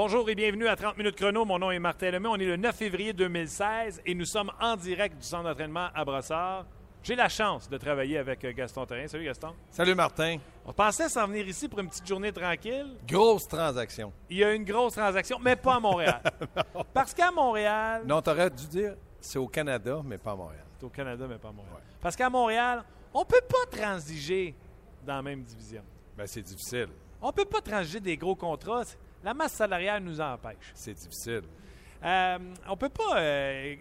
Bonjour et bienvenue à 30 minutes chrono. Mon nom est Martin Lemay. On est le 9 février 2016 et nous sommes en direct du centre d'entraînement à Brossard. J'ai la chance de travailler avec euh, Gaston Terrien. Salut Gaston. Salut Martin. On pensait s'en venir ici pour une petite journée tranquille. Grosse transaction. Il y a une grosse transaction, mais pas à Montréal. Parce qu'à Montréal. Non, t'aurais dû dire c'est au Canada, mais pas à Montréal. C'est au Canada, mais pas à Montréal. Parce qu'à Montréal, on peut pas transiger dans la même division. Ben, c'est difficile. On peut pas transiger des gros contrats. La masse salariale nous empêche. C'est difficile. Euh, on peut pas euh,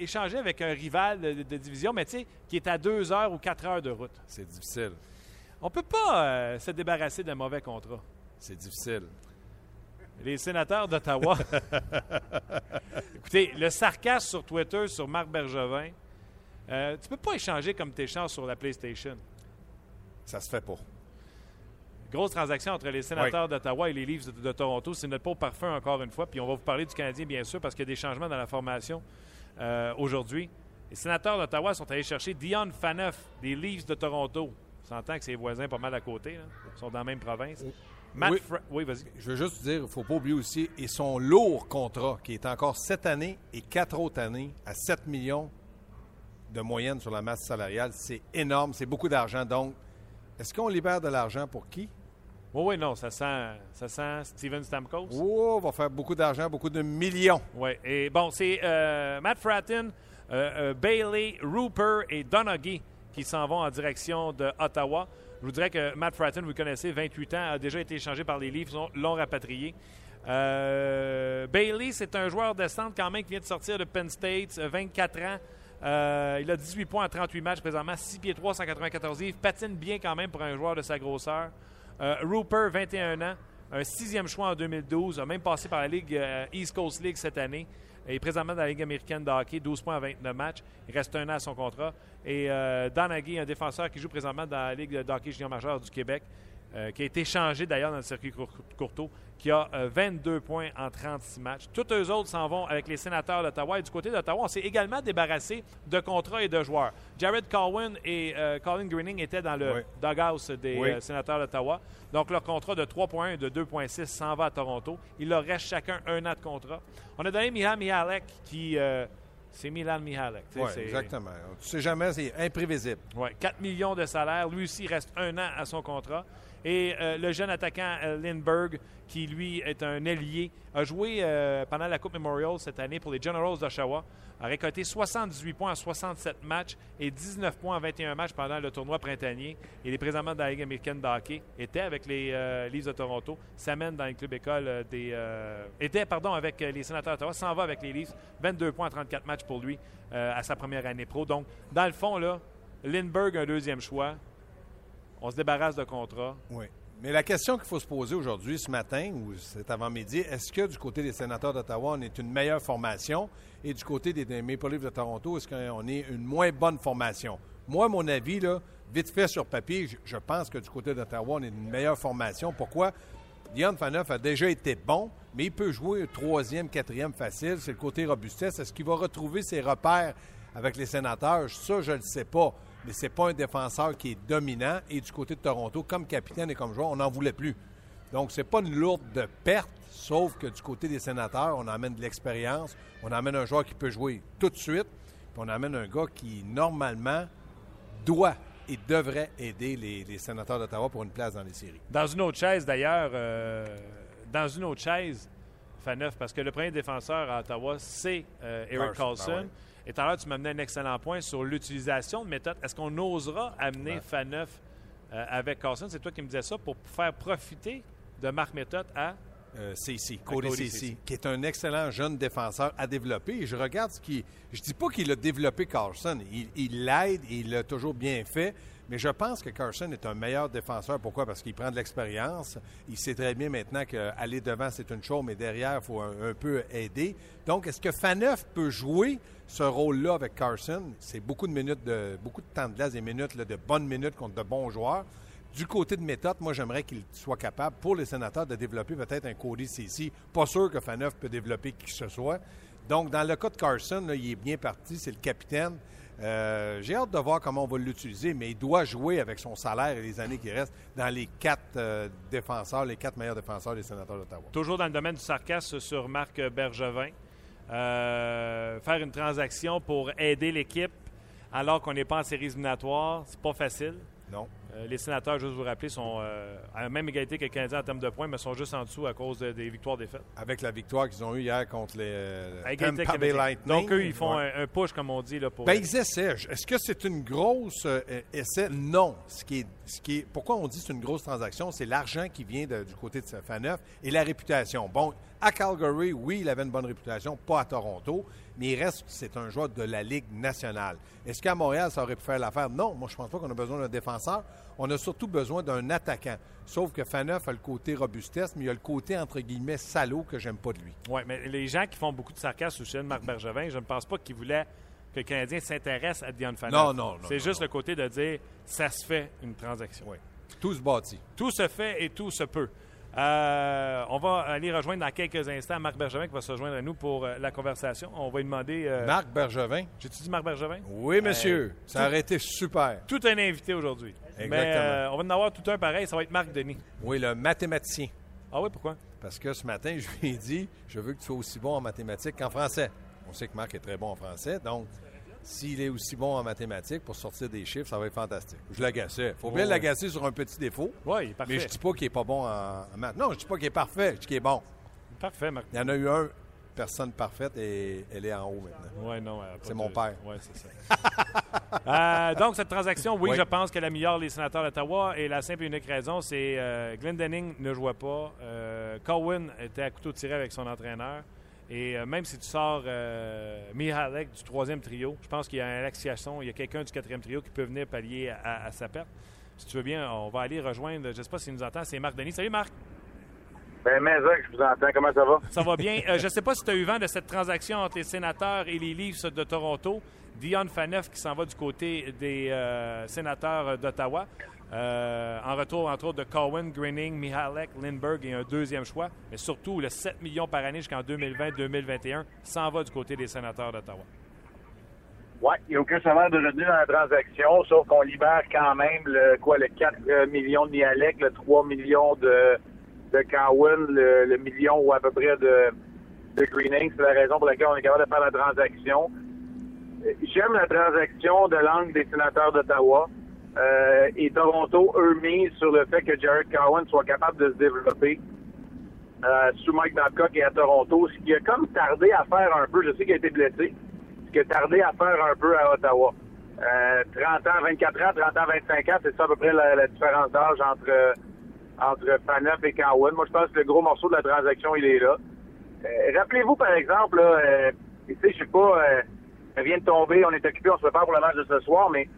échanger avec un rival de, de division, mais tu sais, qui est à deux heures ou quatre heures de route. C'est difficile. On peut pas euh, se débarrasser d'un mauvais contrat. C'est difficile. Les sénateurs d'Ottawa. Écoutez, le sarcasme sur Twitter sur Marc Bergevin, tu peux pas échanger comme tu échanges sur la PlayStation. Ça se fait pas. Grosse transaction entre les sénateurs d'Ottawa et les Leafs de, de Toronto. C'est notre pot parfum encore une fois. Puis on va vous parler du Canadien, bien sûr, parce qu'il y a des changements dans la formation euh, aujourd'hui. Les sénateurs d'Ottawa sont allés chercher Dion Phaneuf des Leafs de Toronto. On s'entend que ses voisins pas mal à côté. là. Ils sont dans la même province. Matt Oui. Fra- oui vas-y. Je veux juste dire, il ne faut pas oublier aussi, et son lourd contrat, qui est encore cette année et quatre autres années, à 7 millions de moyenne sur la masse salariale, c'est énorme, c'est beaucoup d'argent. Donc, est-ce qu'on libère de l'argent pour qui? Oui, oui, non, ça sent, ça sent Steven Stamkos. Oh, on va faire beaucoup d'argent, beaucoup de millions. Oui, et bon, c'est euh, Matt Fratton, euh, euh, Bailey, Rupert et Donaghy qui s'en vont en direction de Ottawa. Je vous dirais que Matt Fratton, vous le connaissez, 28 ans, a déjà été échangé par les Leafs, l'ont- l'ont rapatrié. Euh, Bailey, c'est un joueur de centre quand même qui vient de sortir de Penn State, euh, 24 ans. Euh, il a 18 points en 38 matchs présentement, 6 pieds 3, 194 livres. Patine bien quand même pour un joueur de sa grosseur. Euh, Rupert, 21 ans, un sixième choix en 2012, a même passé par la Ligue euh, East Coast League cette année. Il est présentement dans la Ligue américaine de hockey, 12 points en 29 matchs. Il reste un an à son contrat. Et euh, Donaghy, un défenseur qui joue présentement dans la Ligue de hockey junior majeur du Québec, euh, qui a été changé d'ailleurs dans le circuit cour- Courteau, qui a euh, 22 points en 36 matchs. Tous eux autres s'en vont avec les sénateurs d'Ottawa. Et du côté d'Ottawa, on s'est également débarrassé de contrats et de joueurs. Jared Colwyn et euh, Colin Greening étaient dans le Oui. dughouse des Oui. euh, sénateurs d'Ottawa. Donc, leur contrat de 3,1 et de 2,6 s'en va à Toronto. Il leur reste chacun un an de contrat. On a donné Milan Mihalek qui. euh, c'est Milan Mihalek. Oui, exactement. Tu sais jamais, c'est imprévisible. Ouais, 4 millions de salaire. Lui aussi, il reste un an à son contrat. Et euh, le jeune attaquant euh, Lindbergh, qui lui est un ailier, a joué euh, pendant la Coupe Memorial cette année pour les Generals d'Oshawa, a récolté 78 points en 67 matchs et 19 points en 21 matchs pendant le tournoi printanier. Il est présentement dans la Ligue américaine de hockey, était avec les euh, Leafs de Toronto, s'amène dans le club école des... était, pardon, avec les sénateurs d'Ottawa, s'en va avec les Leafs, 22 points en 34 matchs pour lui à sa première année pro. Donc, dans le fond, là, Lindbergh, un deuxième choix. On se débarrasse de contrat. Oui. Mais la question qu'il faut se poser aujourd'hui, ce matin, ou cet avant-midi, est-ce que du côté des sénateurs d'Ottawa, on est une meilleure formation? Et du côté des, Maple Leafs de Toronto, est-ce qu'on est une moins bonne formation? Moi, mon avis, là, vite fait sur papier, je, pense que du côté d'Ottawa, on est une meilleure formation. Pourquoi? Dion Phaneuf a déjà été bon, mais il peut jouer troisième, quatrième facile. C'est le côté robustesse. Est-ce qu'il va retrouver ses repères avec les sénateurs? Ça, je ne le sais pas. Mais c'est pas un défenseur qui est dominant. Et du côté de Toronto, comme capitaine et comme joueur, on n'en voulait plus. Donc, c'est pas une lourde de perte, sauf que du côté des sénateurs, on amène de l'expérience. On amène un joueur qui peut jouer tout de suite. Puis on amène un gars qui, normalement, doit et devrait aider les, les sénateurs d'Ottawa pour une place dans les séries. Dans une autre chaise, d'ailleurs, euh, dans une autre chaise, Faneuf, parce que le premier défenseur à Ottawa, c'est euh, Eric Carlson, Carlson. ben ouais. Et tout à l'heure, tu m'as amené un excellent point sur l'utilisation de méthodes. Est-ce qu'on osera amener Ben. Faneuf euh, avec Carlson? C'est toi qui me disais ça pour faire profiter de Marc Méthode à. Euh, CC, Cody Cody CC, Ceci. qui est un excellent jeune défenseur à développer. Et je regarde ce qui. Je dis pas qu'il a développé Carlson. Il- Il l'aide et il l'a toujours bien fait. Mais je pense que Carson est un meilleur défenseur. Pourquoi? Parce qu'il prend de l'expérience. Il sait très bien maintenant qu'aller devant, c'est une chose, mais derrière, il faut un, peu aider. Donc, est-ce que Faneuf peut jouer ce rôle-là avec Carson? C'est beaucoup de minutes, de, beaucoup de temps de glace, des minutes, de bonnes minutes contre de bons joueurs. Du côté de méthode, moi, j'aimerais qu'il soit capable, pour les sénateurs, de développer peut-être un Cody Ceci. Pas sûr que Faneuf peut développer qui que ce soit. Donc, dans le cas de Carson, il est bien parti. C'est le capitaine. Euh, J'ai hâte de voir comment on va l'utiliser, mais il doit jouer avec son salaire et les années qui restent dans les quatre euh, défenseurs, les quatre meilleurs défenseurs des sénateurs d'Ottawa. Toujours dans le domaine du sarcasme sur Marc Bergevin. Euh, faire une transaction pour aider l'équipe alors qu'on n'est pas en séries éliminatoires, c'est pas facile. Non. Euh, les sénateurs, juste vous rappeler, sont euh, à la même égalité que les Canadiens en termes de points, mais sont juste en dessous à cause de- des victoires-défaites. Avec la victoire qu'ils ont eue hier contre les euh, Tampa Bay. Lightning. Donc, eux, ils font Ouais. un, un push, comme on dit, là, pour. Ben, ils essaient. Est-ce que c'est une grosse euh, essai? Non. Ce qui est, ce qui est, pourquoi on dit que c'est une grosse transaction? C'est l'argent qui vient de- du côté de Faneuf et la réputation. Bon, à Calgary, oui, il avait une bonne réputation, pas à Toronto, mais il reste, c'est un joueur de la Ligue nationale. Est-ce qu'à Montréal, ça aurait pu faire l'affaire? Non. Moi, je pense pas qu'on a besoin d'un défenseur. On a surtout besoin d'un attaquant. Sauf que Faneuf a le côté robustesse, mais il a le côté, entre guillemets, salaud que j'aime pas de lui. Oui, mais les gens qui font beaucoup de sarcasme sujet de Marc Bergevin, je ne pense pas qu'ils voulaient que le Canadien s'intéresse à Dion Phaneuf. Non, non, non, C'est juste non. le côté de dire ça se fait une transaction. Oui. Tout se bâtit. Tout se fait et tout se peut. Euh, on va aller rejoindre dans quelques instants Marc Bergevin qui va se rejoindre à nous pour euh, la conversation. On va lui demander. euh, Marc Bergevin? J'ai-tu dit Marc Bergevin? Oui, monsieur. Ça tout- aurait été super. Tout un invité aujourd'hui. Exactement. Mais on va en avoir tout un pareil. Ça va être Marc Denis. Oui, le mathématicien. Ah oui, pourquoi? Parce que ce matin, je lui ai dit, je veux que tu sois aussi bon en mathématiques qu'en français. On sait que Marc est très bon en français, donc s'il est aussi bon en mathématiques pour sortir des chiffres, ça va être fantastique. Je l'agaçais. faut bien Oh, l'agacer sur un petit défaut. Oui, il est parfait. Mais je dis pas qu'il est pas bon en, maths. Non, je dis pas qu'il est parfait, je dis qu'il est bon. Parfait, Marc. Il y en a eu un, personne parfaite, et elle est en haut maintenant. Ouais, non, C'est de- mon père. Ouais, c'est ça. Euh, donc, cette transaction, oui, Oui. je pense qu'elle améliore les sénateurs d'Ottawa. Et la simple et unique raison, c'est euh, Glendening ne jouait pas. Euh, Cowan était à couteau tiré avec son entraîneur. Et euh, même si tu sors euh, Mihalek du troisième trio, je pense qu'il y a un Alexis il y a quelqu'un du quatrième trio qui peut venir pallier à, à sa perte. Si tu veux bien, on va aller rejoindre, je ne sais pas s'il nous entend, c'est Marc Denis. Salut Marc, Ben, mais je vous entends. Comment ça va? ça va bien. Euh, je ne sais pas si tu as eu vent de cette transaction entre les sénateurs et les Leafs de Toronto. Dion Phaneuf qui s'en va du côté des euh, sénateurs d'Ottawa. Euh, en retour, entre autres, de Cowan, Greening, Mihalek, Lindbergh et un deuxième choix. Mais surtout, le 7 millions par année jusqu'en 2020-2021 s'en va du côté des sénateurs d'Ottawa. Oui, il n'y a aucun salaire de revenu dans la transaction, sauf qu'on libère quand même le quoi le 4 euh, millions de Nialek, le 3 millions de, de Cowan, le, le million ou à peu près de, de Greening. C'est la raison pour laquelle on est capable de faire la transaction. Euh, J'aime la transaction de l'angle des sénateurs d'Ottawa. Euh, et Toronto, eux, misent sur le fait que Jared Cowan soit capable de se développer euh, sous Mike Babcock et à Toronto, ce qui a comme tardé à faire un peu. Je sais qu'il a été blessé, ce qui a tardé à faire un peu à Ottawa. Euh, 30 ans, 24 ans, 30 ans, 25 ans, c'est ça à peu près la, la différence d'âge entre euh, entre Faneuf et Cowan. Moi, je pense que le gros morceau de la transaction, il est là. Euh, Rappelez-vous, par exemple, là, euh, tu sais, je sais pas, euh, elle vient de tomber, on est occupé, on se prépare pour le match de ce soir, mais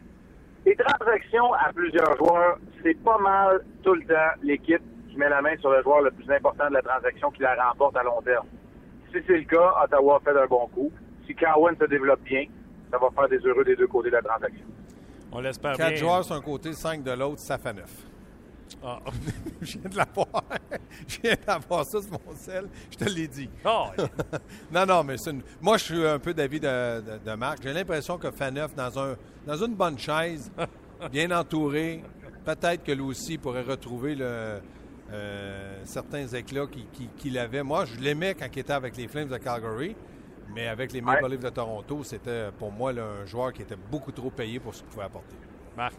les transactions à plusieurs joueurs, c'est pas mal tout le temps l'équipe qui met la main sur le joueur le plus important de la transaction qui la remporte à long terme. Si c'est le cas, Ottawa fait un bon coup. Si Cowan se développe bien, ça va faire des heureux des deux côtés de la transaction. On l'espère Quatre bien. joueurs sur un côté, cinq de l'autre, ça fait neuf. Ah. Je viens de l'avoir. Je viens d'avoir ça sur mon sel. Je te l'ai dit. Ah, Non, non, mais c'est une- moi, je suis un peu d'avis de, de, de Marc. J'ai l'impression que Faneuf, dans, un, dans une bonne chaise, bien entouré, peut-être que lui aussi pourrait retrouver le, euh, certains éclats qu'il qui, qu'il avait. Moi, je l'aimais quand il était avec les Flames de Calgary, mais avec les Maple. Leafs de Toronto, c'était pour moi là, un joueur qui était beaucoup trop payé pour ce qu'il pouvait apporter. Marc.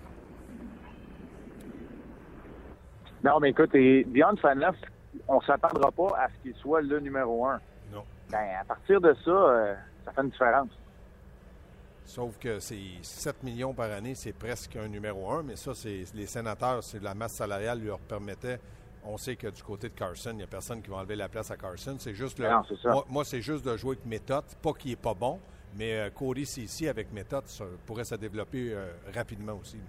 Non, mais écoute, et Dion Phaneuf, on s'attendra pas à ce qu'il soit le numéro un. Non. Ben, à partir de ça, euh, ça fait une différence. Sauf que c'est 7 millions par année, c'est presque un numéro un, mais ça, c'est les sénateurs, c'est la masse salariale leur permettait. On sait que du côté de Carson, il n'y a personne qui va enlever la place à Carson. C'est juste le, Non, c'est ça. moi, moi, c'est juste de jouer avec méthode. Pas qu'il n'est pas bon, mais euh, Cody ici avec méthode ça pourrait se développer euh, rapidement aussi.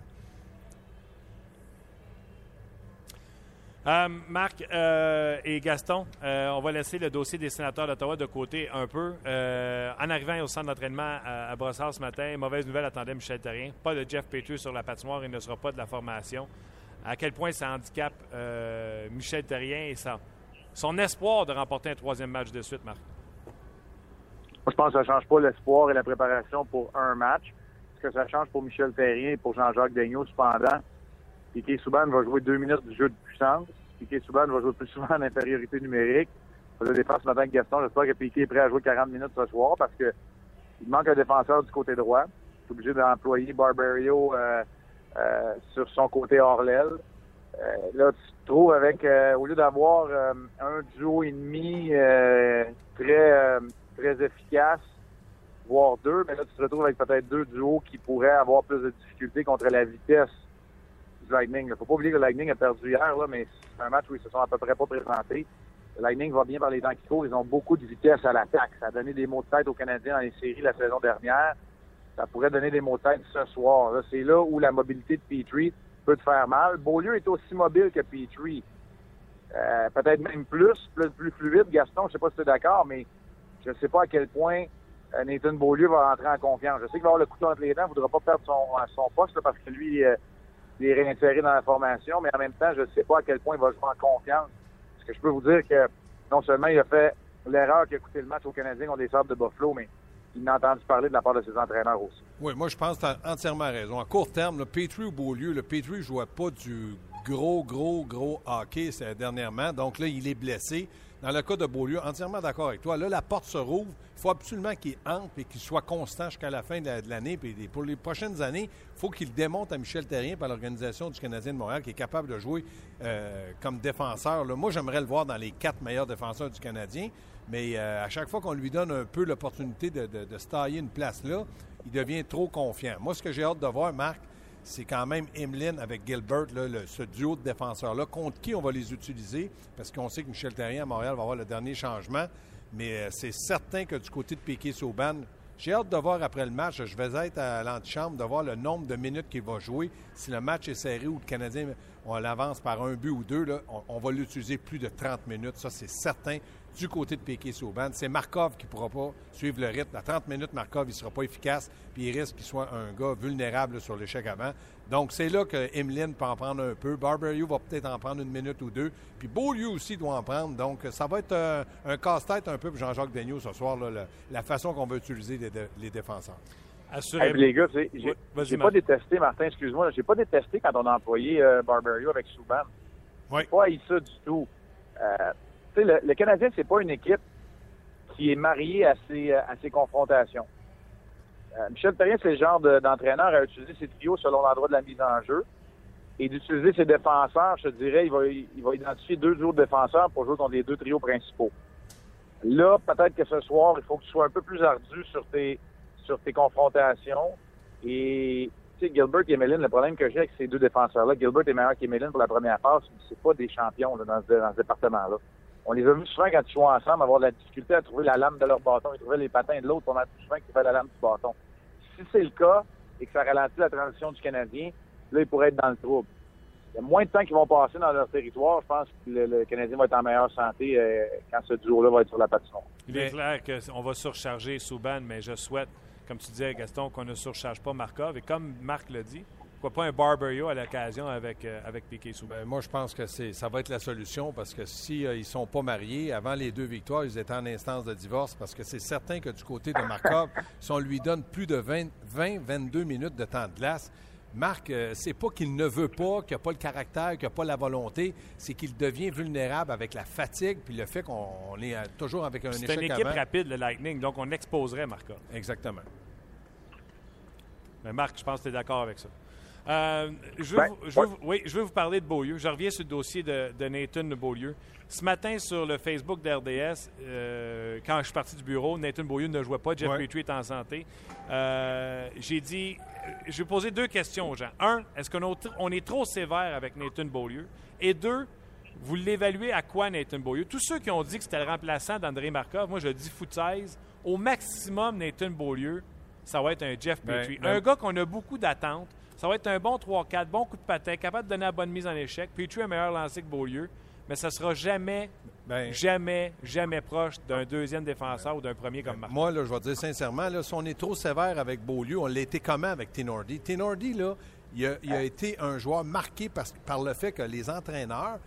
Euh, Marc euh, et Gaston, euh, on va laisser le dossier des sénateurs d'Ottawa de côté un peu. En arrivant au centre d'entraînement à, à Brossard ce matin, mauvaise nouvelle attendait Michel Terrien. Pas de Jeff Petrie sur la patinoire, il ne sera pas de la formation. À quel point ça handicape Michel Terrien et son espoir de remporter un troisième match de suite, Marc? Je pense que ça ne change pas l'espoir et la préparation pour un match. Ce que ça change pour Michel Terrien et pour Jean-Jacques Daigneault, cependant, Piquet Souban va jouer deux minutes du jeu de puissance. Piquet Souban va jouer plus souvent en infériorité numérique. Je défense ce matin avec Gaston. J'espère que Piquet est prêt à jouer 40 minutes ce soir parce que il manque un défenseur du côté droit. Il est obligé d'employer Barbario euh, euh, sur son côté hors l'aile. Euh, là, tu te trouves avec, au lieu d'avoir un duo et demi très, très efficace, voire deux, mais là, tu te retrouves avec peut-être deux duos qui pourraient avoir plus de difficultés contre la vitesse du Lightning. Il faut pas oublier que le Lightning a perdu hier, mais c'est un match où ils se sont à peu près pas présentés. Le Lightning va bien par les temps qui courent. Ils ont beaucoup de vitesse à l'attaque. Ça a donné des mots de tête aux Canadiens dans les séries la saison dernière. Ça pourrait donner des mots de tête ce soir. C'est là où la mobilité de Petrie peut te faire mal. Beaulieu est aussi mobile que Petrie. Euh, peut-être même plus, plus, plus fluide. Gaston, je sais pas si tu es d'accord, mais je ne sais pas à quel point euh, Nathan Beaulieu va rentrer en confiance. Je sais qu'il va avoir le couteau entre les dents, il ne voudra pas perdre son, poste parce que lui, euh, il est réinséré dans la formation, mais en même temps, je ne sais pas à quel point il va jouer en confiance. Parce que je peux vous dire que non seulement il a fait l'erreur qui a coûté le match aux Canadiens contre les de Buffalo, mais il n'a entendu parler de la part de ses entraîneurs aussi. Oui, moi, je pense que tu as entièrement raison. À court terme, le Petrie ou Beaulieu, le Petrie ne jouait pas du gros, gros, gros hockey dernièrement. Donc là, il est blessé. Dans le cas de Beaulieu, entièrement d'accord avec toi. Là, la porte se rouvre. Il faut absolument qu'il entre et qu'il soit constant jusqu'à la fin de l'année. Puis pour les prochaines années, il faut qu'il démontre à Michel Terrien par l'organisation du Canadien de Montréal qu'il est capable de jouer euh, comme défenseur. Moi, j'aimerais le voir dans les quatre meilleurs défenseurs du Canadien. Mais euh, à chaque fois qu'on lui donne un peu l'opportunité de, de, de se tailler une place là, il devient trop confiant. Moi, ce que j'ai hâte de voir, Marc, c'est quand même Emeline avec Gilbert, ce duo de défenseurs-là, contre qui on va les utiliser, parce qu'on sait que Michel Terrien à Montréal va avoir le dernier changement. Mais euh, c'est certain que du côté de Piquet Sauban, j'ai hâte de voir après le match, je vais être à l'antichambre, de voir le nombre de minutes qu'il va jouer. Si le match est serré ou le Canadien, on l'avance par un but ou deux, on va l'utiliser plus de 30 minutes. Ça, c'est certain du côté de Piquet Sauban. C'est Markov qui ne pourra pas suivre le rythme. À 30 minutes, Markov, il ne sera pas efficace, puis il risque qu'il soit un gars vulnérable sur l'échec avant. Donc, c'est là que Emeline peut en prendre un peu. Barberio va peut-être en prendre une minute ou deux. Puis Beaulieu aussi doit en prendre. Donc, ça va être un, un casse-tête un peu pour Jean-Jacques Daigneault ce soir, là, la, la, façon qu'on va utiliser les, les défenseurs. Hey, les gars, j'ai oui, pas détesté, Martin, excuse-moi, j'ai pas détesté quand on a employé euh, Barberio avec Souban. Oui. Pas haï ça du tout. Euh, le, le, Canadien, c'est pas une équipe qui est mariée à ses, à ses confrontations. Euh, Michel Perrin, c'est le genre d'entraîneur de, à utiliser ses trios selon l'endroit de la mise en jeu et d'utiliser ses défenseurs. Je te dirais, il va, il va identifier deux autres défenseurs pour jouer contre les deux trios principaux. Là, peut-être que ce soir, il faut que tu sois un peu plus ardu sur tes, confrontations. Et tu sais, Gilbert et Emeline, le problème que j'ai avec ces deux défenseurs-là, Gilbert est meilleur qu'Emeline pour la première passe, mais c'est pas des champions dans dans ce département-là. On les a vus souvent quand ils jouent ensemble avoir de la difficulté à trouver la lame de leur bâton. Ils trouvaient les patins de l'autre. On a souvent qu'ils trouvaient la lame du bâton. Si c'est le cas et que ça ralentit la transition du Canadien, là, ils pourraient être dans le trouble. Il y a moins de temps qu'ils vont passer dans leur territoire. Je pense que le, le Canadien va être en meilleure santé euh, quand ce duo-là va être sur la patinoire. Il est clair qu'on va surcharger Souban, mais je souhaite, comme tu disais, Gaston, qu'on ne surcharge pas Markov. Et comme Marc l'a dit, pourquoi pas un Barberio à l'occasion avec, euh, avec Piquet Souban? Moi, je pense que ça va être la solution parce que si euh, ils sont pas mariés, avant les deux victoires, ils étaient en instance de divorce parce que c'est certain que du côté de Markov, si on lui donne plus de 20-22 minutes de temps de glace, Marc, euh, c'est pas qu'il ne veut pas, qu'il n'a pas le caractère, qu'il n'a pas la volonté, c'est qu'il devient vulnérable avec la fatigue puis le fait qu'on est toujours avec un échec C'est une équipe avant. rapide, le Lightning, donc on exposerait Markov. Exactement. Mais Marc, je pense que tu es d'accord avec ça. Euh, je, veux, Ben, je, veux, ouais. oui, je veux vous parler de Beaulieu. Je reviens sur le dossier de, de Nathan Beaulieu. Ce matin, sur le Facebook d'RDS, euh, quand je suis parti du bureau, Nathan Beaulieu ne jouait pas. Jeff Ouais. Petrie est en santé. Euh, J'ai dit, je vais poser deux questions aux gens. Un, est-ce qu'on on est trop sévère avec Nathan Beaulieu? Et deux, vous l'évaluez à quoi Nathan Beaulieu? Tous ceux qui ont dit que c'était le remplaçant d'André Markov, moi je dis foutaise. Au maximum, Nathan Beaulieu, ça va être un Jeff Ben, Petrie. ben- un gars qu'on a beaucoup d'attentes. Ça va être un bon 3-4, bon coup de patin, capable de donner la bonne mise en échec. Petrie a meilleur lancé que Beaulieu, mais ça sera jamais, Ben, jamais, jamais proche d'un deuxième défenseur ou d'un premier comme Marc. Moi, là, je vais dire sincèrement, là, si on est trop sévère avec Beaulieu, on l'a été comment avec Tenordi? Tenordi, là, il a, il a été un joueur marqué par, par le fait que les entraîneurs,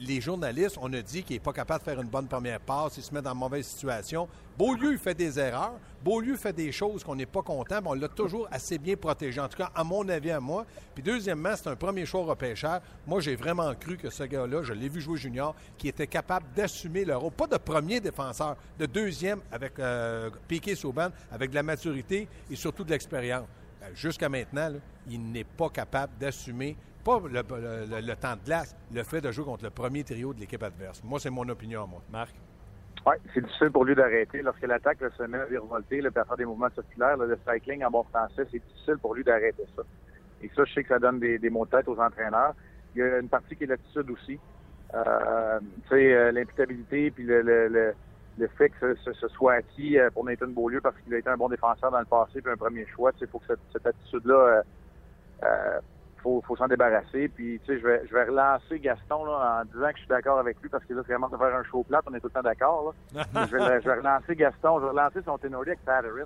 les journalistes, on a dit qu'il n'est pas capable de faire une bonne première passe, il se met dans une mauvaise situation. Beaulieu, fait des erreurs. Beaulieu fait des choses qu'on n'est pas content, on l'a toujours assez bien protégé. En tout cas, à mon avis, à moi. Puis deuxièmement, c'est un premier choix repêcheur. Moi, j'ai vraiment cru que ce gars-là, je l'ai vu jouer junior, qui était capable d'assumer le rôle, pas de premier défenseur, de deuxième avec euh, Piquet Souban, avec de la maturité et surtout de l'expérience. Ben, Jusqu'à maintenant, il n'est pas capable d'assumer pas le, le- le temps de glace, le fait de jouer contre le premier trio de l'équipe adverse. Moi, c'est mon opinion moi. Marc? Oui, c'est difficile pour lui d'arrêter. Lorsque l'attaque se met à virevolter, à faire des mouvements circulaires, le cycling en bon français, c'est difficile pour lui d'arrêter ça. Et ça, je sais que ça donne des, mots de tête aux entraîneurs. Il y a une partie qui est l'attitude aussi. Euh, tu sais, euh, l'imputabilité, puis le, le, le, le fait que ce, ce- soit acquis euh, pour Nathan Beaulieu parce qu'il a été un bon défenseur dans le passé, puis un premier choix. Sais, faut que cette, attitude-là, faut, faut s'en débarrasser. Puis, tu sais, je vais, je vais relancer Gaston là, en disant que je suis d'accord avec lui parce que là, c'est vraiment de faire un show plate. On est tout le temps d'accord. là. je, vais, le- je vais relancer Gaston. Je vais relancer son ténorier avec Patterin.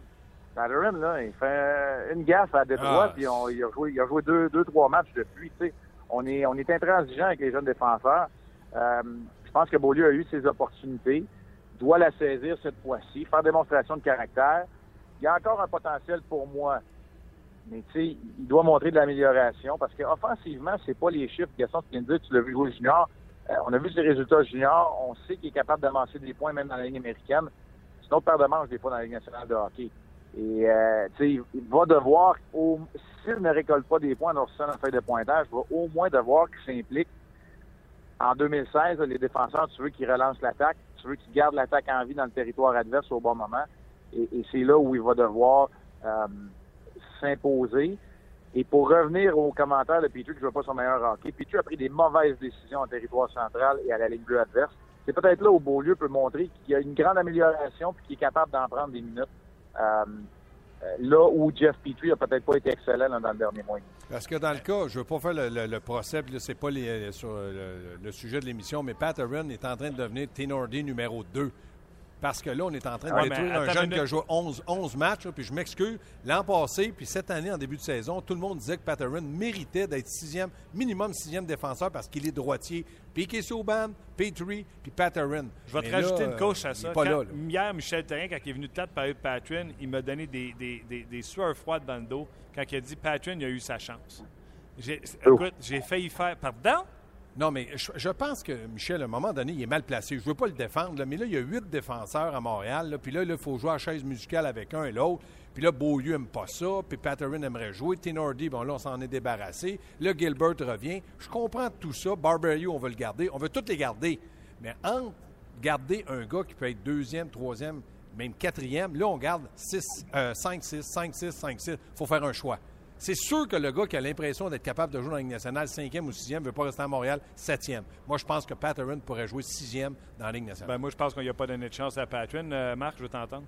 Patterin, là, il fait une gaffe à Détroit, Ah. puis on- il, a joué, il a joué deux, deux, trois matchs depuis. Tu sais, on est, on est intransigeant avec les jeunes défenseurs. Euh, je pense que Beaulieu a eu ses opportunités, doit la saisir cette fois-ci, faire démonstration de caractère. Il y a encore un potentiel pour moi. Mais tu sais, il doit montrer de l'amélioration parce qu'offensivement, c'est pas les chiffres. Gaston, tu viens de dire, tu l'as vu jouer junior. Euh, on a vu ses résultats junior. On sait qu'il est capable d'avancer des points même dans la ligne américaine. C'est une autre paire de manches des fois dans la Ligue nationale de hockey. Et euh, il va devoir, s'il ne récolte pas des points dans la feuille de pointage, il va au moins devoir qu'il s'implique. En 2016, là, les défenseurs, tu veux qu'ils relancent l'attaque, tu veux qu'ils gardent l'attaque en vie dans le territoire adverse au bon moment. Et, et c'est là où il va devoir euh, s'imposer. Et pour revenir aux commentaires de que je ne veux pas son meilleur hockey, Petrie a pris des mauvaises décisions en territoire central et à la ligne bleue adverse. C'est peut-être là où Beaulieu peut montrer qu'il y a une grande amélioration puis qu'il est capable d'en prendre des minutes. Euh, euh, là où Jeff Petrie a peut-être pas été excellent dans le dernier mois. Parce que dans le cas, je ne veux pas faire le, le- le procès, là, c'est pas les- sur le, le sujet de l'émission, mais Pat Aaron est en train de devenir Tenordi numéro 2. Parce que là, on est en train de Ouais, détruire mais un jeune une qui a joué 11, 11 matchs, là, puis je m'excuse. L'an passé, puis cette année, en début de saison, tout le monde disait que Pat Aaron méritait d'être sixième, minimum sixième défenseur parce qu'il est droitier. Piquet Souban, Petrie, puis Pat Aaron. Je vais te rajouter là, une couche euh, à il ça. est pas Quand- là, là. Hier, Michel Terrien, quand il est venu de tête parler de Patrin, il m'a donné des, des, des, des sueurs froides dans le dos quand il a dit Patrin, il a eu sa chance. J'ai-. Écoute, j'ai failli faire. Pardon? Non, mais je, pense que Michel, à un moment donné, il est mal placé. Je veux pas le défendre, mais là, il y a huit défenseurs à Montréal. puis là, il faut jouer à chaise musicale avec un et l'autre. Puis là, Beaulieu aime pas ça. Puis Patterin aimerait jouer. Tenordi, bon, là, on s'en est débarrassé. Là, Gilbert revient. Je comprends tout ça. Barberio, on veut le garder. On veut tous les garder. Mais entre garder un gars qui peut être deuxième, troisième, même quatrième, là, on garde 6, 5, 6, 5, 6, 5, 6. Il faut faire un choix. C'est sûr que le gars qui a l'impression d'être capable de jouer dans la Ligue nationale, cinquième ou sixième, ne veut pas rester à Montréal, septième. Moi, je pense que Pat Aaron pourrait jouer sixième dans la Ligue nationale. Ben, moi, je pense qu'il n'y a pas donné de chance à Patrin. Euh, Marc, je veux t'entendre.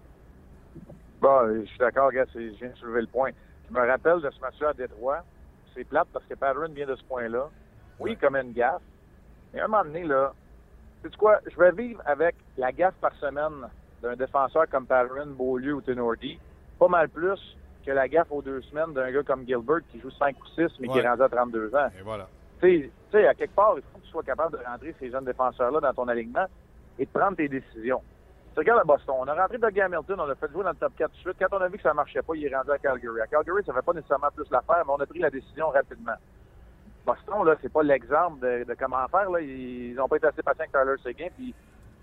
Bon, je suis d'accord, gars, je viens de soulever le point. Je me rappelle de ce match-là à Détroit. C'est plate parce que Patterson vient de ce point-là. Oui, il commet une gaffe. Mais à un moment donné, là, sais quoi? Je vais vivre avec la gaffe par semaine d'un défenseur comme Patterson, Beaulieu ou Tenordi, pas mal plus que la gaffe aux deux semaines d'un gars comme Gilbert qui joue 5 ou 6 mais qui est rendu à 32 ans. Et voilà. Tu sais- à quelque part, il faut que tu sois capable de rentrer ces jeunes défenseurs-là dans ton alignement et de prendre tes décisions. Tu regardes à Boston, on a rentré Doug Hamilton, on l'a fait jouer dans le top 4 tout de suite. Quand on a vu que ça marchait pas, il est rendu à Calgary. À Calgary, ça ne fait pas nécessairement plus l'affaire, mais on a pris la décision rapidement. Boston, là, c'est pas l'exemple de, de comment faire. Là. Ils n'ont pas été assez patients avec Tyler Seguin, puis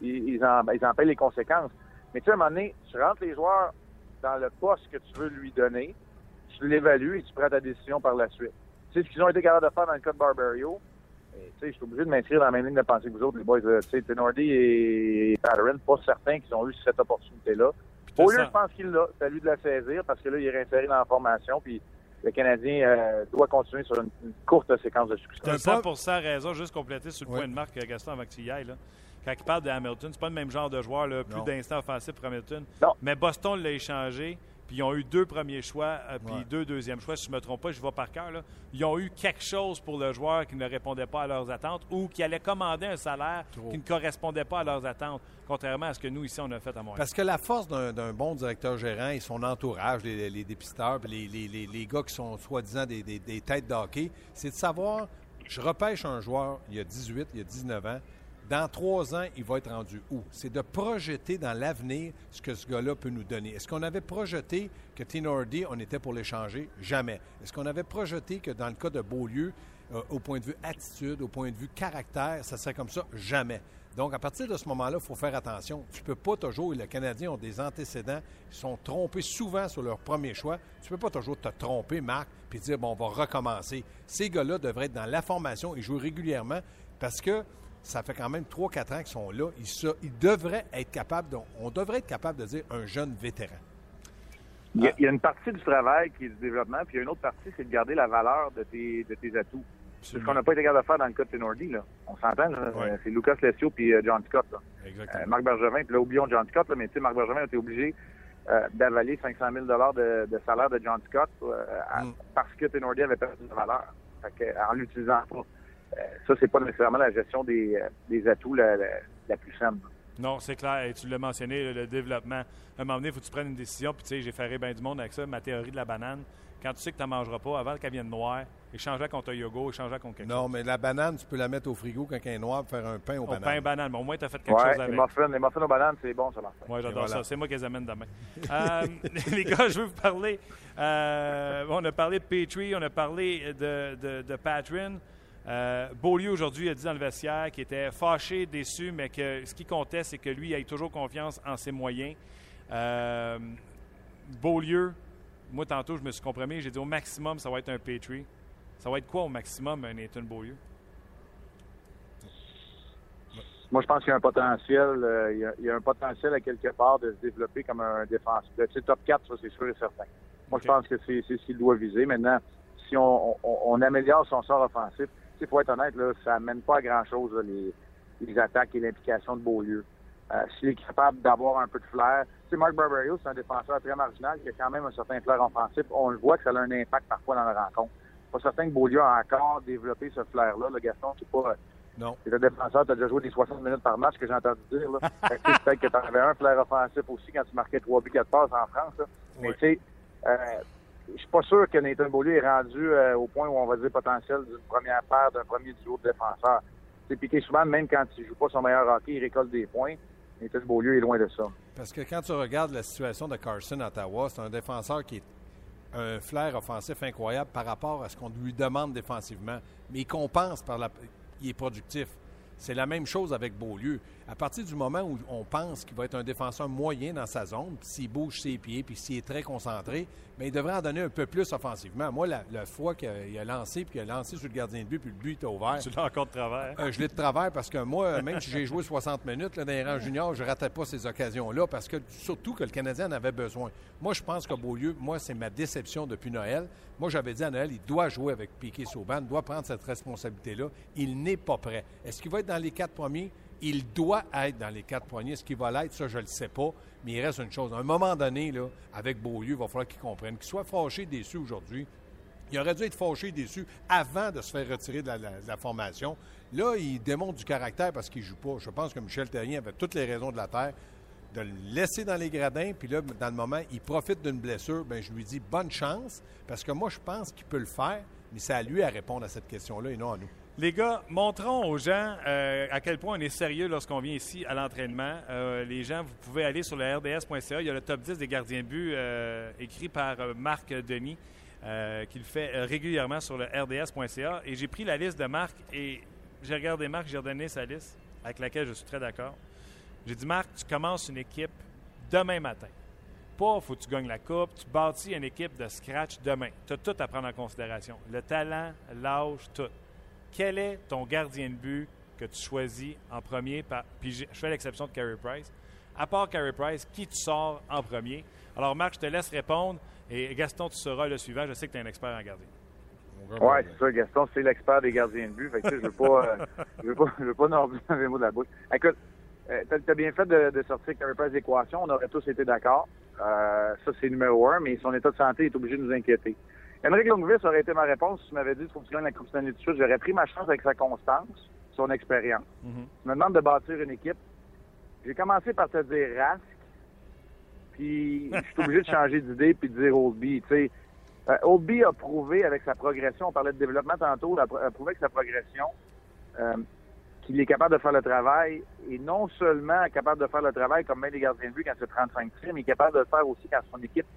ils, ils en, ils en payent les conséquences. Mais tu sais, à un moment donné, tu rentres les joueurs dans le poste que tu veux lui donner, tu l'évalues et tu prends ta décision par la suite. Tu sais, ce qu'ils ont été capables de faire dans le cas de Barbario, sais, je suis obligé de m'inscrire dans la même ligne de pensée que vous autres, les boys. Euh, Tu sais, Tenordi et Patterson, pas certains qu'ils ont eu cette opportunité-là. Au lieu, ça. je pense qu'il l'a. C'est à lui de la saisir parce que là, il est réinséré dans la formation. Puis le Canadien euh, doit continuer sur une, une courte séquence de succès. Tu as un 100 raison, juste compléter sur le Oui. point de marque, euh, Gaston, avant que tu y ailles. Là. Quand il parle de Hamilton, c'est pas le même genre de joueur, là, plus d'instants offensifs pour Hamilton. Non. Mais Boston l'a échangé, puis ils ont eu deux premiers choix, euh, puis Ouais. deux deuxièmes choix, si je ne me trompe pas, je vais par cœur. là. Ils ont eu quelque chose pour le joueur qui ne répondait pas à leurs attentes ou qui allait commander un salaire Trop. qui ne correspondait pas à leurs attentes, contrairement à ce que nous, ici, on a fait à Montréal. Parce que la force d'un bon directeur gérant et son entourage, les, les dépisteurs, les, les- les- les gars qui sont soi-disant des, des- des têtes de hockey, c'est de savoir je repêche un joueur, il y a 18, il y a 19 ans. Dans trois ans, il va être rendu où? C'est de projeter dans l'avenir ce que ce gars-là peut nous donner. Est-ce qu'on avait projeté que Tinordi, on était pour l'échanger? Jamais. Est-ce qu'on avait projeté que dans le cas de Beaulieu, euh, au point de vue attitude, au point de vue caractère, ça serait comme ça? Jamais. Donc, à partir de ce moment-là, il faut faire attention. Tu ne peux pas toujours, et les Canadiens ont des antécédents, ils sont trompés souvent sur leur premier choix. Tu ne peux pas toujours te tromper, Marc, puis dire, bon, on va recommencer. Ces gars-là devraient être dans la formation et jouer régulièrement parce que ça fait quand même 3-4 ans qu'ils sont là. Ils, devraient être capables, de, on devrait être capable de dire un jeune vétéran. Il y, a, une partie du travail qui est du développement, puis il y a une autre partie, c'est de garder la valeur de tes, de tes atouts. C'est ce qu'on n'a pas été capable de faire dans le cas de Tenordi. Là. On s'entend, c'est Lucas Lessio puis euh, John Scott. Là. Euh, Marc Bergevin, puis là, oublions John Scott, là, mais tu sais, Marc Bergevin a été obligé euh, d'avaler 500 000 de, de, salaire de John Scott mm. parce que Tenordi avait perdu de valeur. Fait que, en l'utilisant pas. Ça, c'est pas nécessairement la gestion des, des atouts la, la, plus simple. Non, c'est clair. Et tu l'as mentionné, le, développement. À un moment donné, il faut que tu prennes une décision. Puis, tu sais, j'ai fait bien du monde avec ça, ma théorie de la banane. Quand tu sais que tu n'en mangeras pas, avant qu'elle vienne noire, échange-la contre un yogourt, échange-la contre quelque chose. Non, mais la banane, tu peux la mettre au frigo quand elle est noire pour faire un pain au, au pain banane. Mais au moins, tu as fait quelque chose avec. Les muffins, les muffins aux bananes, c'est bon, ça, Oui, j'adore ça. C'est moi qui les amène demain. euh, les gars, je veux vous parler. Euh, on a parlé de Petrie, on a parlé de, de, de Patrin. Euh, Beaulieu, aujourd'hui, a dit dans le vestiaire qu'il était fâché, déçu, mais que ce qui comptait, c'est que lui ait toujours confiance en ses moyens. Euh, Beaulieu, moi, tantôt, je me suis compromis. J'ai dit au maximum, ça va être un Petrie. Ça va être quoi au maximum, un Nathan Beaulieu? Moi, je pense qu'il y a un potentiel. Euh, il, y a, un potentiel à quelque part de se développer comme un défenseur. C'est top 4, ça, c'est sûr et certain. Moi, je pense que c'est ce qu'il doit viser. Maintenant, si on, améliore son sort offensif, il faut être honnête, là, ça n'amène pas à grand-chose, les, les, attaques et l'implication de Beaulieu. Euh, s'il est capable d'avoir un peu de flair. Tu sais, Mark Barbario, c'est un défenseur très marginal qui a quand même un certain flair offensif. On le voit que ça a un impact parfois dans la rencontre. Pas certain que Beaulieu a encore développé ce flair-là. Le Gaston, c'est pas. Non. C'est un défenseur, tu as déjà joué des 60 minutes par match, que j'ai entendu dire. Peut-être que tu avais un flair offensif aussi quand tu marquais 3 buts, 4 passes en France. Là. Mais tu sais, euh, je suis pas sûr que Nathan Beaulieu est rendu euh, au point où on va dire potentiel d'une première paire, d'un premier duo de défenseurs. Piqué souvent, même quand il joue pas son meilleur hockey, il récolte des points. Nathan Beaulieu est loin de ça. Parce que quand tu regardes la situation de Carson à Ottawa, c'est un défenseur qui est un flair offensif incroyable par rapport à ce qu'on lui demande défensivement. Mais il compense par la. Il est productif. C'est la même chose avec Beaulieu. À partir du moment où on pense qu'il va être un défenseur moyen dans sa zone, s'il bouge ses pieds, puis s'il est très concentré, mais il devrait en donner un peu plus offensivement. Moi, la, fois qu'il a, lancé, puis qu'il a lancé sur le gardien de but, puis le but était ouvert. Tu l'as encore de travers. Euh, je l'ai de travers parce que moi, même si j'ai joué 60 minutes là, dans les rangs juniors, je ne ratais pas ces occasions-là parce que surtout que le Canadien en avait besoin. Moi, je pense que Beaulieu, moi, c'est ma déception depuis Noël. Moi, j'avais dit à Noël, il doit jouer avec Piquet Sauban, il doit prendre cette responsabilité-là. Il n'est pas prêt. Est-ce qu'il va être dans les quatre premiers? Il doit être dans les quatre premiers. Est-ce qu'il va l'être? Ça, je ne le sais pas. Mais il reste une chose. À un moment donné, là, avec Beaulieu, il va falloir qu'il comprenne. Qu'il soit fâché, déçu aujourd'hui. Il aurait dû être fâché, déçu avant de se faire retirer de la, formation. Là, il démontre du caractère parce qu'il ne joue pas. Je pense que Michel Terrien avait toutes les raisons de la Terre de le laisser dans les gradins, puis là, dans le moment, il profite d'une blessure, bien, je lui dis bonne chance, parce que moi, je pense qu'il peut le faire, mais c'est à lui à répondre à cette question-là et non à nous. Les gars, montrons aux gens euh, à quel point on est sérieux lorsqu'on vient ici à l'entraînement. Euh, les gens, vous pouvez aller sur le RDS.ca. Il y a le top 10 des gardiens de but euh, écrit par Marc Denis, qui le fait régulièrement sur le RDS.ca. Et j'ai pris la liste de Marc et j'ai regardé Marc, j'ai redonné sa liste, avec laquelle je suis très d'accord. J'ai dit, Marc, tu commences une équipe demain matin. Pas, faut que tu gagnes la coupe, tu bâtis une équipe de scratch demain. Tu as tout à prendre en considération. Le talent, l'âge, tout. Quel est ton gardien de but que tu choisis en premier? puis je fais l'exception de Carey Price. À part Carey Price, qui tu sors en premier? Alors, Marc, je te laisse répondre. Et Gaston, tu seras le suivant. Je sais que tu es un expert en gardien. Oui, c'est ça. Gaston, c'est l'expert des gardiens de but. Fait que, je ne veux pas, euh, je veux pas, je veux pas non plus les mots de la bouche. Écoute, euh, tu as bien fait de, sortir Carey Price d'équation. On aurait tous été d'accord. Euh, ça, c'est numéro un, mais son état de santé est obligé de nous inquiéter. Henrik Lundqvist aurait été ma réponse si tu m'avais dit qu'il faut que tu gagnes la Coupe Stanley de suite. J'aurais pris ma chance avec sa constance, son expérience. Je me demande de bâtir une équipe. J'ai commencé par te dire Rask, puis je suis obligé de changer d'idée puis de dire Oldby. Tu sais, Euh, Oldby a prouvé avec sa progression, on parlait de développement tantôt, a, a prouvé avec sa progression euh, qu'il est capable de faire le travail et non seulement capable de faire le travail comme même les gardiens de but quand c'est 35 tirs, mais capable de le faire aussi quand son équipe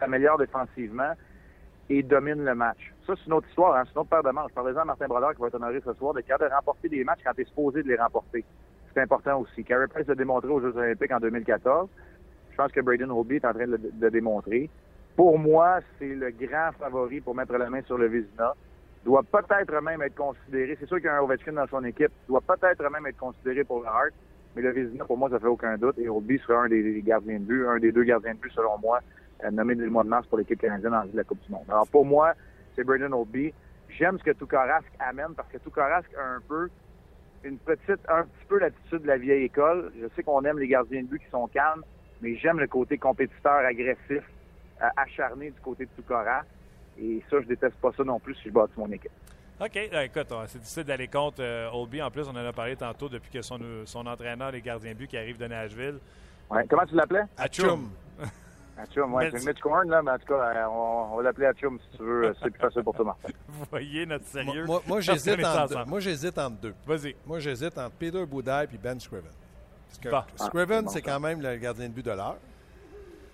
s'améliore défensivement et domine le match. Ça, c'est une autre histoire, hein? c'est une autre paire de manches. Parlez-en à Martin Brodeur qui va être honoré ce soir, de capable de remporter des matchs quand tu es supposé de les remporter. C'est important aussi. Carey Price l'a démontré aux Jeux olympiques en 2014. Je pense que Braden Holby est en train de le démontrer. Pour moi, c'est le grand favori pour mettre la main sur le Vizina. Doit peut-être même être considéré. C'est sûr qu'il y a un Ovechkin dans son équipe. Doit peut-être même être considéré pour le Hart. Mais le Vizina, pour moi, ça fait aucun doute. Et Holby sera un des gardiens de but, un des deux gardiens de but, selon moi, nommé le mois de mars pour l'équipe canadienne en la Coupe du Monde. Alors, pour moi, c'est Braden Holby. J'aime ce que Tukarask amène parce que Tukarask a un peu une petite, un petit peu l'attitude de la vieille école. Je sais qu'on aime les gardiens de but qui sont calmes, mais j'aime le côté compétiteur, agressif, euh, acharné du côté de Tukara. Et ça, je déteste pas ça non plus si je bâtis mon équipe. OK. Euh, écoute, c'est difficile d'aller contre euh, Oldby. En plus, on en a parlé tantôt depuis que son, son entraîneur, les gardiens de but qui arrive de Nashville. Ouais. Comment tu l'appelais? Achum. Achum, oui. C'est Mitch Korn, là, mais en tout cas, on, va l'appeler Achum si tu veux. C'est plus facile pour toi, Martin. Vous voyez notre sérieux? Moi, moi j'hésite entre, moi, j'hésite entre deux. Vas-y. Moi, j'hésite entre Peter Boudaille et Ben Scriven. Parce que Scriven, c'est quand même le gardien de but de l'heure.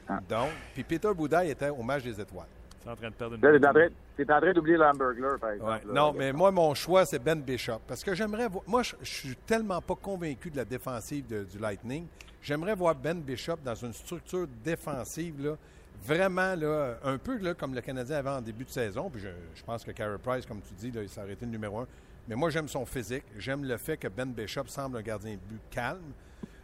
Ah. Donc, puis Peter Boudaille était au match des étoiles. C'est en train de perdre une Tu es en train d'oublier Lambergler, par exemple. non, mais moi, mon choix, c'est Ben Bishop. Parce que j'aimerais voir. Moi, je, ne suis tellement pas convaincu de la défensive du Lightning. J'aimerais voir Ben Bishop dans une structure défensive, vraiment, là, un peu là, comme le Canadien avait en début de saison. Puis je, pense que Carey Price, comme tu dis, il s'est arrêté le numéro un. Mais moi, j'aime son physique. J'aime le fait que Ben Bishop semble un gardien de but calme.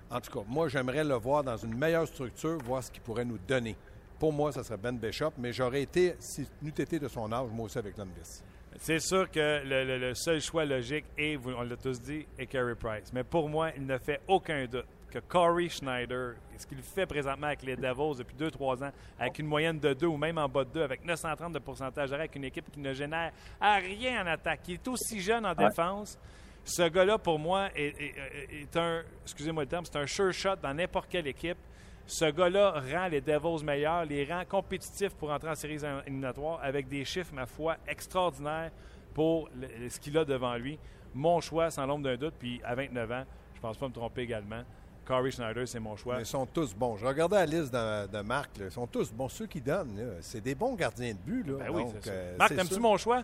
En tout cas, moi, j'aimerais le voir dans une meilleure structure, voir ce qu'il pourrait nous donner. Pour moi, ça serait Ben Bishop, mais j'aurais été, si nous été de son âge, moi aussi avec Lundqvist. C'est sûr que le, seul choix logique est, on l'a tous dit, est Carey Price. Mais pour moi, il ne fait aucun doute que Corey Schneider, ce qu'il fait présentement avec les Devils depuis 2-3 ans, avec une moyenne de 2 ou même en bas de 2, avec 930 de pourcentage avec une équipe qui ne génère à rien en attaque, qui est aussi jeune en défense. Ce gars-là, pour moi, est, un, excusez-moi le terme, c'est un sure shot dans n'importe quelle équipe. Ce gars-là rend les Devils meilleurs, les rend compétitifs pour entrer en séries éliminatoires avec des chiffres, ma foi, extraordinaires pour ce qu'il a devant lui. Mon choix, sans l'ombre d'un doute, puis à 29 ans, je ne pense pas me tromper également. Corey Schneider, c'est mon choix. ils sont tous bons. Je regardais la liste de, Marc. Ils sont tous bons. Ceux qui donnent, c'est des bons gardiens de but. Là. Ben oui, Donc, euh, Marc, aimes-tu mon choix?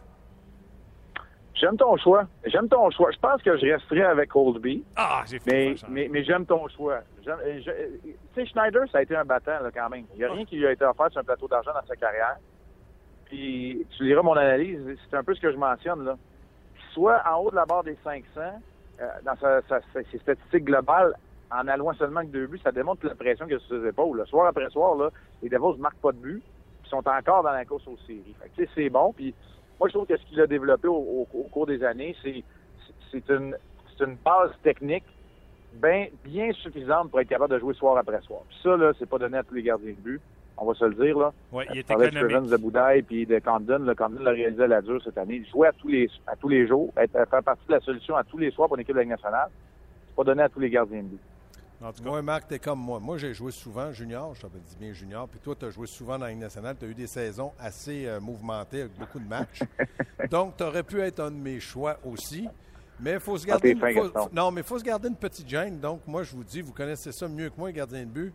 J'aime ton choix. J'aime ton choix. Je pense que je resterai avec Oldby. Ah, j'ai fait mais, mais, mais j'aime ton choix. Euh, tu sais, Schneider, ça a été un battant là, quand même. Il n'y a rien qui lui a été offert sur un plateau d'argent dans sa carrière. Puis tu liras mon analyse, c'est un peu ce que je mentionne là. Soit en haut de la barre des 500, euh, dans sa, ses statistiques globales, en allouant seulement que deux buts, ça démontre la pression qu'il y a sur ses épaules. Soir après soir, là, les Devils ne marquent pas de but, ils sont encore dans la course aux séries. Fait que, c'est bon. Puis moi, je trouve que ce qu'il a développé au, cours des années, c'est, c'est une, une base technique bien, bien suffisante pour être capable de jouer soir après soir. Puis ça, là, c'est pas donné à tous les gardiens de but. On va se le dire, là. Oui, il est économique. de Boudaille puis de Camden. Le Camden l'a réalisé à la dure cette année. Jouer à tous les, à tous les jours, être, faire partie de la solution à tous les soirs pour une équipe de la nationale, c'est pas donné à tous les gardiens de but. Moi, Marc, t'es comme moi. Moi, j'ai joué souvent junior, je t'avais dit bien junior, puis toi, tu as joué souvent dans la Ligue nationale. Tu as eu des saisons assez euh, mouvementées avec beaucoup de matchs. Donc, tu aurais pu être un de mes choix aussi. Mais il faut se garder. Ah, non, mais il faut se garder une petite gêne. Donc, moi, je vous dis, vous connaissez ça mieux que moi, gardien de but.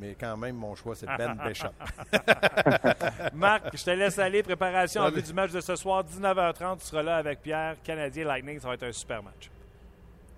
Mais quand même, mon choix, c'est Ben Bishop. Marc, je te laisse aller. Préparation en vue du match de ce soir, 19h30. Tu seras là avec Pierre. Canadien Lightning, ça va être un super match.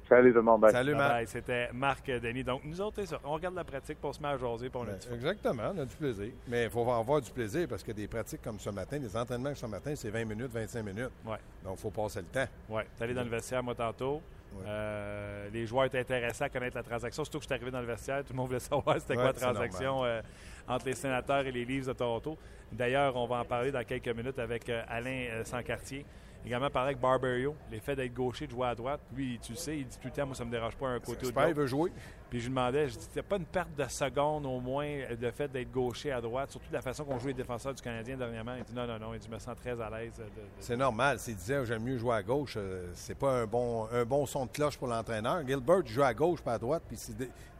Salut tout le monde. Salut Marc. C'était Marc Denis. Donc, nous autres, ça. On regarde la pratique pour se mettre à jaser. Pour ben, exactement, on a du plaisir. Mais il faut avoir du plaisir parce que des pratiques comme ce matin, des entraînements comme ce matin, c'est 20 minutes, 25 minutes. Ouais. Donc, il faut passer le temps. Oui. Tu allé dans le vestiaire, moi, tantôt. Euh, les joueurs étaient intéressés à connaître la transaction. Surtout que je suis arrivé dans le vestiaire, tout le monde voulait savoir c'était quoi la transaction euh, entre les sénateurs et les Leafs de Toronto. D'ailleurs, on va en parler dans quelques minutes avec euh, Alain Sancartier également parlé avec Barberio, l'effet d'être gaucher, de jouer à droite. Lui, tu sais, il dit tout le temps, moi, ça me dérange pas un côté ou de il veut jouer. Puis je lui demandais, je dis, a pas une perte de seconde au moins le fait d'être gaucher à droite, surtout de la façon qu'on joue les défenseurs du Canadien dernièrement. Il dit non, non, non, il dit, je me sens très à l'aise. C'est normal. S'il disait, j'aime mieux jouer à gauche, euh, c'est pas un bon, un bon son de cloche pour l'entraîneur. Gilbert joue à gauche, pas à droite, puis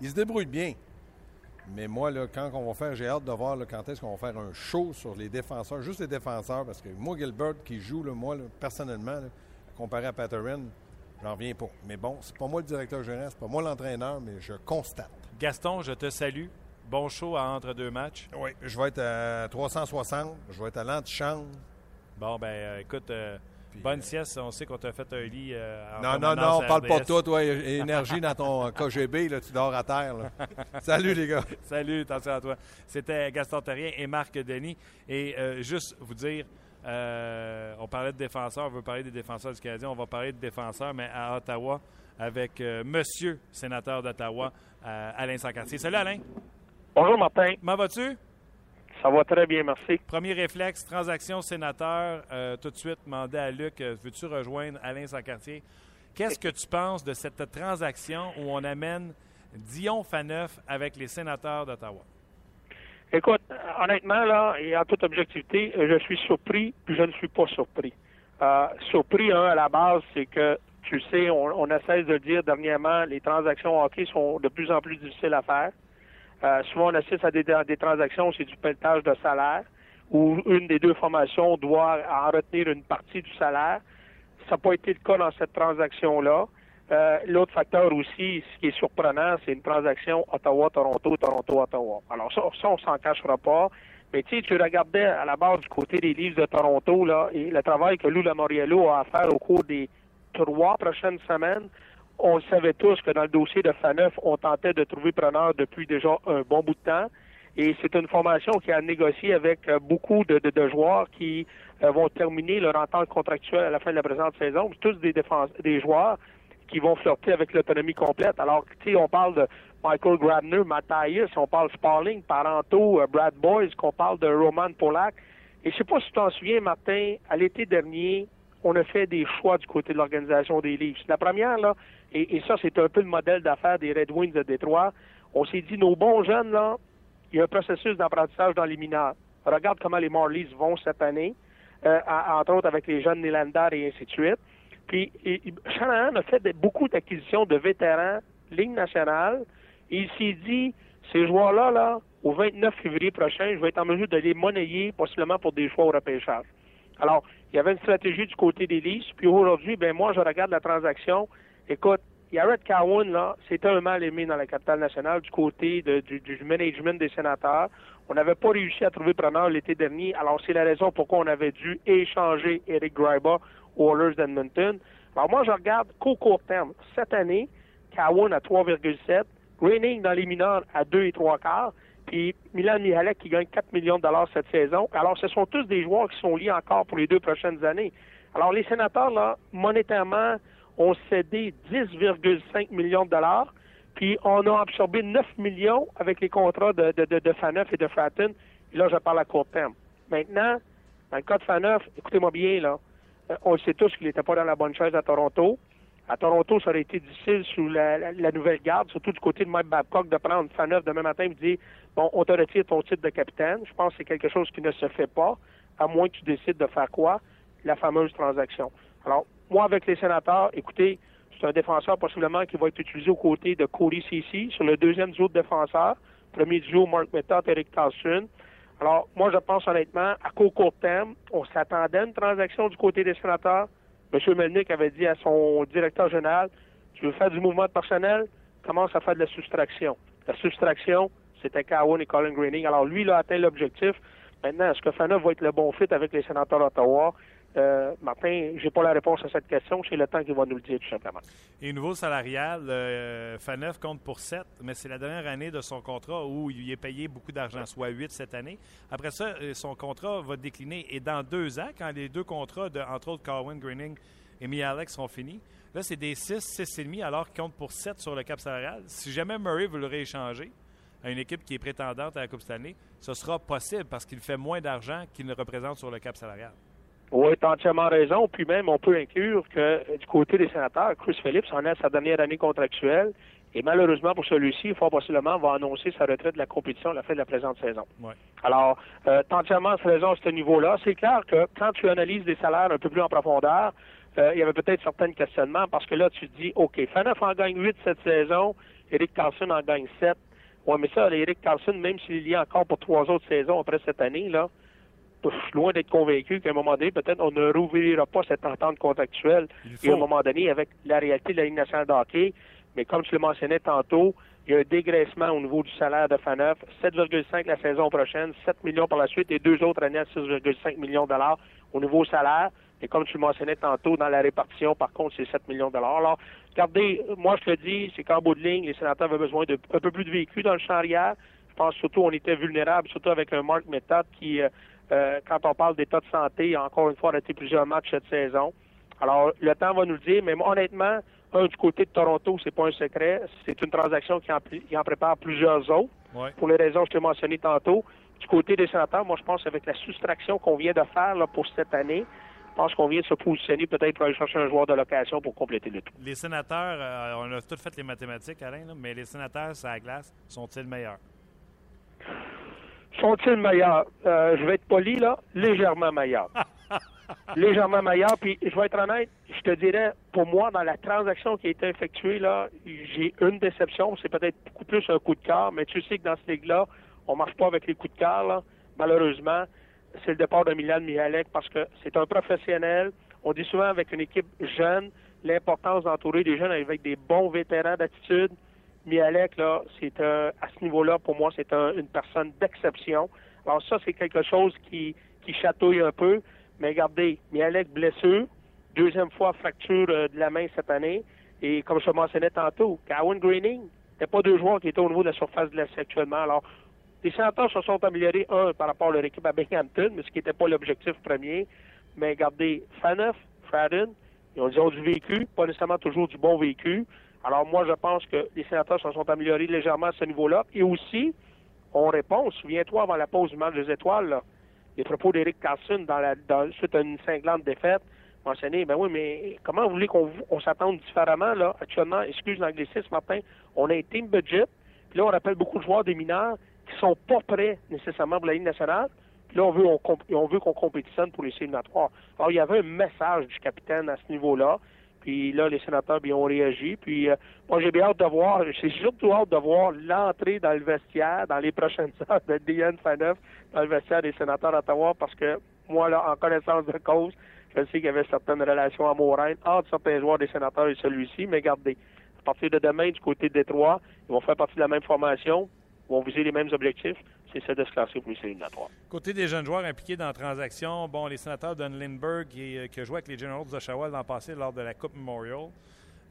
il se débrouille bien. Mais moi, là, quand on va faire, j'ai hâte de voir là, quand est-ce qu'on va faire un show sur les défenseurs, juste les défenseurs, parce que moi, Gilbert qui joue, là, moi, personnellement, comparé à Patterson, j'en reviens pas. Mais bon, c'est pas moi le directeur général, c'est pas moi l'entraîneur, mais je constate. Gaston, je te salue. Bon show à entre deux matchs. Oui, je vais être à 360, je vais être à l'antichambre. Bon, ben, euh, écoute, euh, bonne sieste. On sait qu'on t'a fait un lit. euh, Non, non, non, parle pas de toi, toi. Énergie dans ton KGB, là, tu dors à terre. là. Salut, les gars. Salut, attention à toi. C'était Gaston Terrien et Marc Denis. Et euh, juste vous dire, euh, on parlait de défenseurs, on veut parler des défenseurs du Canadien, on va parler de défenseurs, mais à Ottawa, avec euh, Monsieur sénateur d'Ottawa, euh, Alain Sancartier. Salut Alain, Bonjour Martin, comment vas-tu? Ça va très bien, merci. Premier réflexe, transaction sénateur, euh, tout de suite, demander à Luc, euh, veux-tu rejoindre Alain Sancartier? Qu'est-ce que tu penses de cette transaction où on amène Dion Faneuf avec les sénateurs d'Ottawa? Écoute, honnêtement, là, et en toute objectivité, je suis surpris, puis je ne suis pas surpris. Euh, surpris, un, à la base, c'est que, tu sais, on, on a cesse de le dire dernièrement, les transactions hockey sont de plus en plus difficiles à faire. Euh, souvent, on assiste à des, des transactions, c'est du pelletage de salaire, où une des deux formations doit en retenir une partie du salaire. Ça n'a pas été le cas dans cette transaction-là. Euh, L'autre facteur aussi, ce qui est surprenant, c'est une transaction Ottawa-Toronto, Toronto-Ottawa. Alors ça, ça on s'en cachera pas. Mais tu sais, tu regardais à la base du côté des livres de Toronto, là, et le travail que Lou Lamoriello a à faire au cours des trois prochaines semaines, on savait tous que dans le dossier de Faneuf, on tentait de trouver preneur depuis déjà un bon bout de temps. Et c'est une formation qui a négocié avec euh, beaucoup de, de- de joueurs qui euh, vont terminer leur entente contractuelle à la fin de la présente saison. Tous des défense, des joueurs qui vont flirter avec l'autonomie complète. Alors, tu sais, on parle de Michael Grabner, Matthias, on parle Sparling, Paranto, euh, Brad Boys, qu'on parle de Roman Polak. Et je sais pas si tu t'en souviens, Martin, à l'été dernier, on a fait des choix du côté de l'organisation des Leafs. La première, là, et, ça, c'est un peu le modèle d'affaires des Red Wings de Détroit, on s'est dit, nos bons jeunes, là, il y a un processus d'apprentissage dans les mineurs. Regarde comment les Marlies vont cette année, euh, entre autres avec les jeunes Nylander et ainsi de suite. Puis, et- a fait beaucoup d'acquisitions de vétérans, Ligue nationale, il s'est dit, ces joueurs-là, là, au 29 février prochain, je vais être en mesure de les monnayer, possiblement pour des choix au repêchage. Alors, il y avait une stratégie du côté des Leafs, puis aujourd'hui, ben moi, je regarde la transaction. Écoute, Garrett Cowan, là, c'était un mal aimé dans la capitale nationale du côté du management des sénateurs. On n'avait pas réussi à trouver preneur l'été dernier. Alors, c'est la raison pourquoi on avait dû échanger Eric Greiba aux Oilers d'Edmonton. Alors, moi, je regarde qu'au court terme. Cette année, Cowan à 3,7, Greening dans les mineurs à 2 et 3 quarts, puis Milan Mihalek qui gagne 4 millions de dollars cette saison. Alors, ce sont tous des joueurs qui sont liés encore pour les deux prochaines années. Alors, les sénateurs, là, monétairement, ont cédé 10,5 millions de dollars, puis on a absorbé 9 millions avec les contrats de, de, de, de Faneuf et de Fratton. Et là, je parle à court terme. Maintenant, dans le cas de Faneuf, écoutez-moi bien, là, euh, on sait tous qu'il n'était pas dans la bonne chaise à Toronto. À Toronto, ça aurait été difficile sous la, la- la nouvelle garde, surtout du côté de Mike Babcock, de prendre Faneuf demain matin et me dire Bon, on te retire ton titre de capitaine. Je pense que c'est quelque chose qui ne se fait pas, à moins que tu décides de faire quoi? La fameuse transaction. Alors, moi, avec les sénateurs, écoutez, c'est un défenseur possiblement qui va être utilisé aux côtés de Cody Ceci sur le deuxième duo de défenseurs. Premier duo, Mark Method, Eric Carlson. Alors, moi, je pense honnêtement, à court, court terme, on s'attendait à une transaction du côté des sénateurs. M. Melnick avait dit à son directeur général, tu veux faire du mouvement de personnel, commence à faire de la soustraction. La soustraction, c'était Cowan et Colin Greening. Alors, lui, il a atteint l'objectif. Maintenant, est-ce que Fana va être le bon fit avec les sénateurs d'Ottawa? Euh, Martin, j'ai pas la réponse à cette question. C'est le temps qui va nous le dire, tout simplement. Et niveau salarial, euh, Faneuf compte pour 7, mais c'est la dernière année de son contrat où il est payé beaucoup d'argent, soit 8 cette année. Après ça, euh, son contrat va décliner. Et dans deux ans, quand les deux contrats, de, entre autres Carwin Greening et Mialek, seront finis, là, c'est des 6, 6,5 alors qu'il compte pour 7 sur le cap salarial. Si jamais Murray veut le rééchanger à une équipe qui est prétendante à la Coupe Stanley, ce sera possible parce qu'il fait moins d'argent qu'il ne représente sur le cap salarial. Oui, tu as entièrement raison. Puis même, on peut inclure que euh, du côté des sénateurs, Chris Phillips en est à sa dernière année contractuelle. Et malheureusement pour celui-ci, fort possiblement, va annoncer sa retraite de la compétition à la fin de la présente saison. Ouais. Alors, euh, tu as entièrement raison à ce niveau-là. C'est clair que quand tu analyses des salaires un peu plus en profondeur, euh, il y avait peut-être certains questionnements parce que là, tu te dis, OK, Faneuf en gagne 8 cette saison, Eric Carlson en gagne 7. Ouais, mais ça, Eric Carlson, même s'il y a encore pour trois autres saisons après cette année, là, je suis loin d'être convaincu qu'à un moment donné, peut-être on ne rouvrira pas cette entente contractuelle. Et à un moment donné, avec la réalité de la Ligue nationale de hockey, mais comme je le mentionnais tantôt, il y a un dégraissement au niveau du salaire de Faneuf, 7,5 la saison prochaine, 7 millions par la suite et deux autres années à 6,5 millions de dollars au niveau salaire. Et comme tu le mentionnais tantôt, dans la répartition, par contre, c'est 7 millions de dollars. Alors, regardez, moi, je te dis, c'est qu'en bout de ligne, les sénateurs avaient besoin d'un peu plus de véhicules dans le champ arrière. Je pense surtout on était vulnérable, surtout avec un Mark Method qui, euh, euh, quand on parle d'état de santé, encore une fois, a été plusieurs matchs cette saison. Alors, le temps va nous le dire, mais honnêtement, un, du côté de Toronto, c'est pas un secret. C'est une transaction qui en, prépare plusieurs autres, pour les raisons que je t'ai mentionnées tantôt. Du côté des sénateurs, moi, je pense avec la soustraction qu'on vient de faire là, pour cette année, je pense qu'on vient de se positionner peut-être pour aller chercher un joueur de location pour compléter le tout. Les sénateurs, euh, on a tous fait les mathématiques, Alain, mais les sénateurs, la glace, sont-ils meilleurs? Sont-ils meilleurs? Euh, je vais être poli, là, légèrement meilleurs. légèrement meilleur. Puis, je vais être honnête, je te dirais, pour moi, dans la transaction qui a été effectuée, là, j'ai une déception. C'est peut-être beaucoup plus un coup de cœur, mais tu sais que dans ce ligue-là, on marche pas avec les coups de cœur, malheureusement. C'est le départ de Milan Mihalek parce que c'est un professionnel. On dit souvent avec une équipe jeune, l'importance d'entourer des jeunes avec des bons vétérans d'attitude. Mihalek, là, c'est à ce niveau-là, pour moi, c'est une personne d'exception. Alors ça, c'est quelque chose qui, qui chatouille un peu. Mais regardez, Mialek blessure, deuxième fois fracture euh, de la main cette année. Et comme je mentionnais tantôt, Cowan Greening, il pas deux joueurs qui étaient au niveau de la surface de l'Est actuellement. Alors, les sénateurs se sont améliorés, un, par rapport à leur équipe à Binghamton, mais ce qui n'était pas l'objectif premier. Mais regardez, Faneuf, Fradden, ils ont, du vécu, pas nécessairement toujours du bon vécu. Alors moi, je pense que les sénateurs se sont améliorés légèrement à ce niveau-là. Et aussi, on répond, souviens-toi, avant la pause du match des étoiles, les propos d'Eric Carlson dans la dans, suite à une cinglante défaite mentionné, ben oui, mais comment vous voulez qu'on on s'attende différemment, là, actuellement, excuse l'anglicisme, Martin, on a un team budget, puis là, on rappelle beaucoup de joueurs des mineurs qui sont pas prêts nécessairement pour la Ligue nationale, puis là, on veut, on, on veut qu'on compétitionne pour les sénatoires. Alors, il y avait un message du capitaine à ce niveau-là, puis là, les sénateurs bien, ont réagi. Puis euh, moi, j'ai bien hâte de voir, j'ai surtout hâte de voir l'entrée dans le vestiaire dans les prochaines heures de Diane Faneuf dans le vestiaire des sénateurs d'Ottawa parce que moi, là, en connaissance de cause, je sais qu'il y avait certaines relations amoureuses entre certains joueurs des sénateurs et celui-ci, mais gardez, à partir de demain, du côté de Détroit, ils vont faire partie de la même formation, ils vont viser les mêmes objectifs de. Côté des jeunes joueurs impliqués dans la transaction, bon, les sénateurs Don Lindbergh, euh, qui, a joué avec les Generals d'Oshawa l'an passé lors de la Coupe Memorial,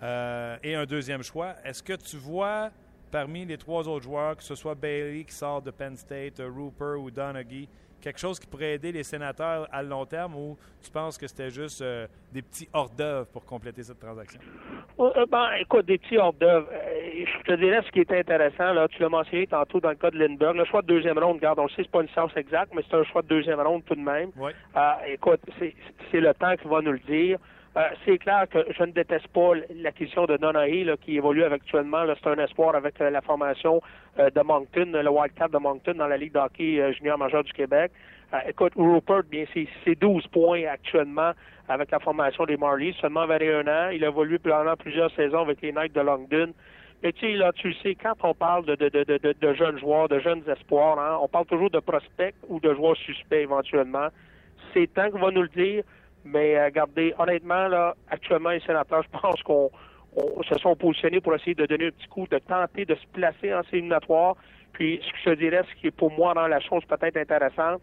euh, et un deuxième choix. Est-ce que tu vois parmi les trois autres joueurs, que ce soit Bailey qui sort de Penn State, Rupert ou Donaghy, quelque chose qui pourrait aider les sénateurs à long terme ou tu penses que c'était juste euh, des petits hors-d'œuvre pour compléter cette transaction? Euh, ben, écoute, des petits hors-d'œuvre. Euh, je te dirais ce qui était intéressant, là, tu l'as mentionné tantôt dans le cas de Lindbergh, le choix de deuxième ronde, regarde, on le sait, c'est pas une science exacte, mais c'est un choix de deuxième ronde tout de même. Oui. écoute, c'est le temps qui va nous le dire. C'est clair que je ne déteste pas l'acquisition de Donahy, qui évolue actuellement. C'est un espoir avec la formation de Moncton, le Wildcat de Moncton dans la Ligue d'hockey junior majeur du Québec. écoute, Rupert, bien, c'est 12 points actuellement avec la formation des Marlies, seulement 21 ans. Il a évolué pendant plusieurs saisons avec les Knights de Longdon. Mais tu sais, là, tu sais, quand on parle de, de, de, de, jeunes joueurs, de jeunes espoirs, hein, on parle toujours de prospects ou de joueurs suspects éventuellement. C'est temps qu'on va nous le dire. Mais euh, regardez, honnêtement, là, actuellement, les sénateurs, je pense qu'on se sont positionnés pour essayer de donner un petit coup, de tenter de se placer en éliminatoire. Puis, ce que je dirais, ce qui est pour moi dans la chose peut-être intéressante,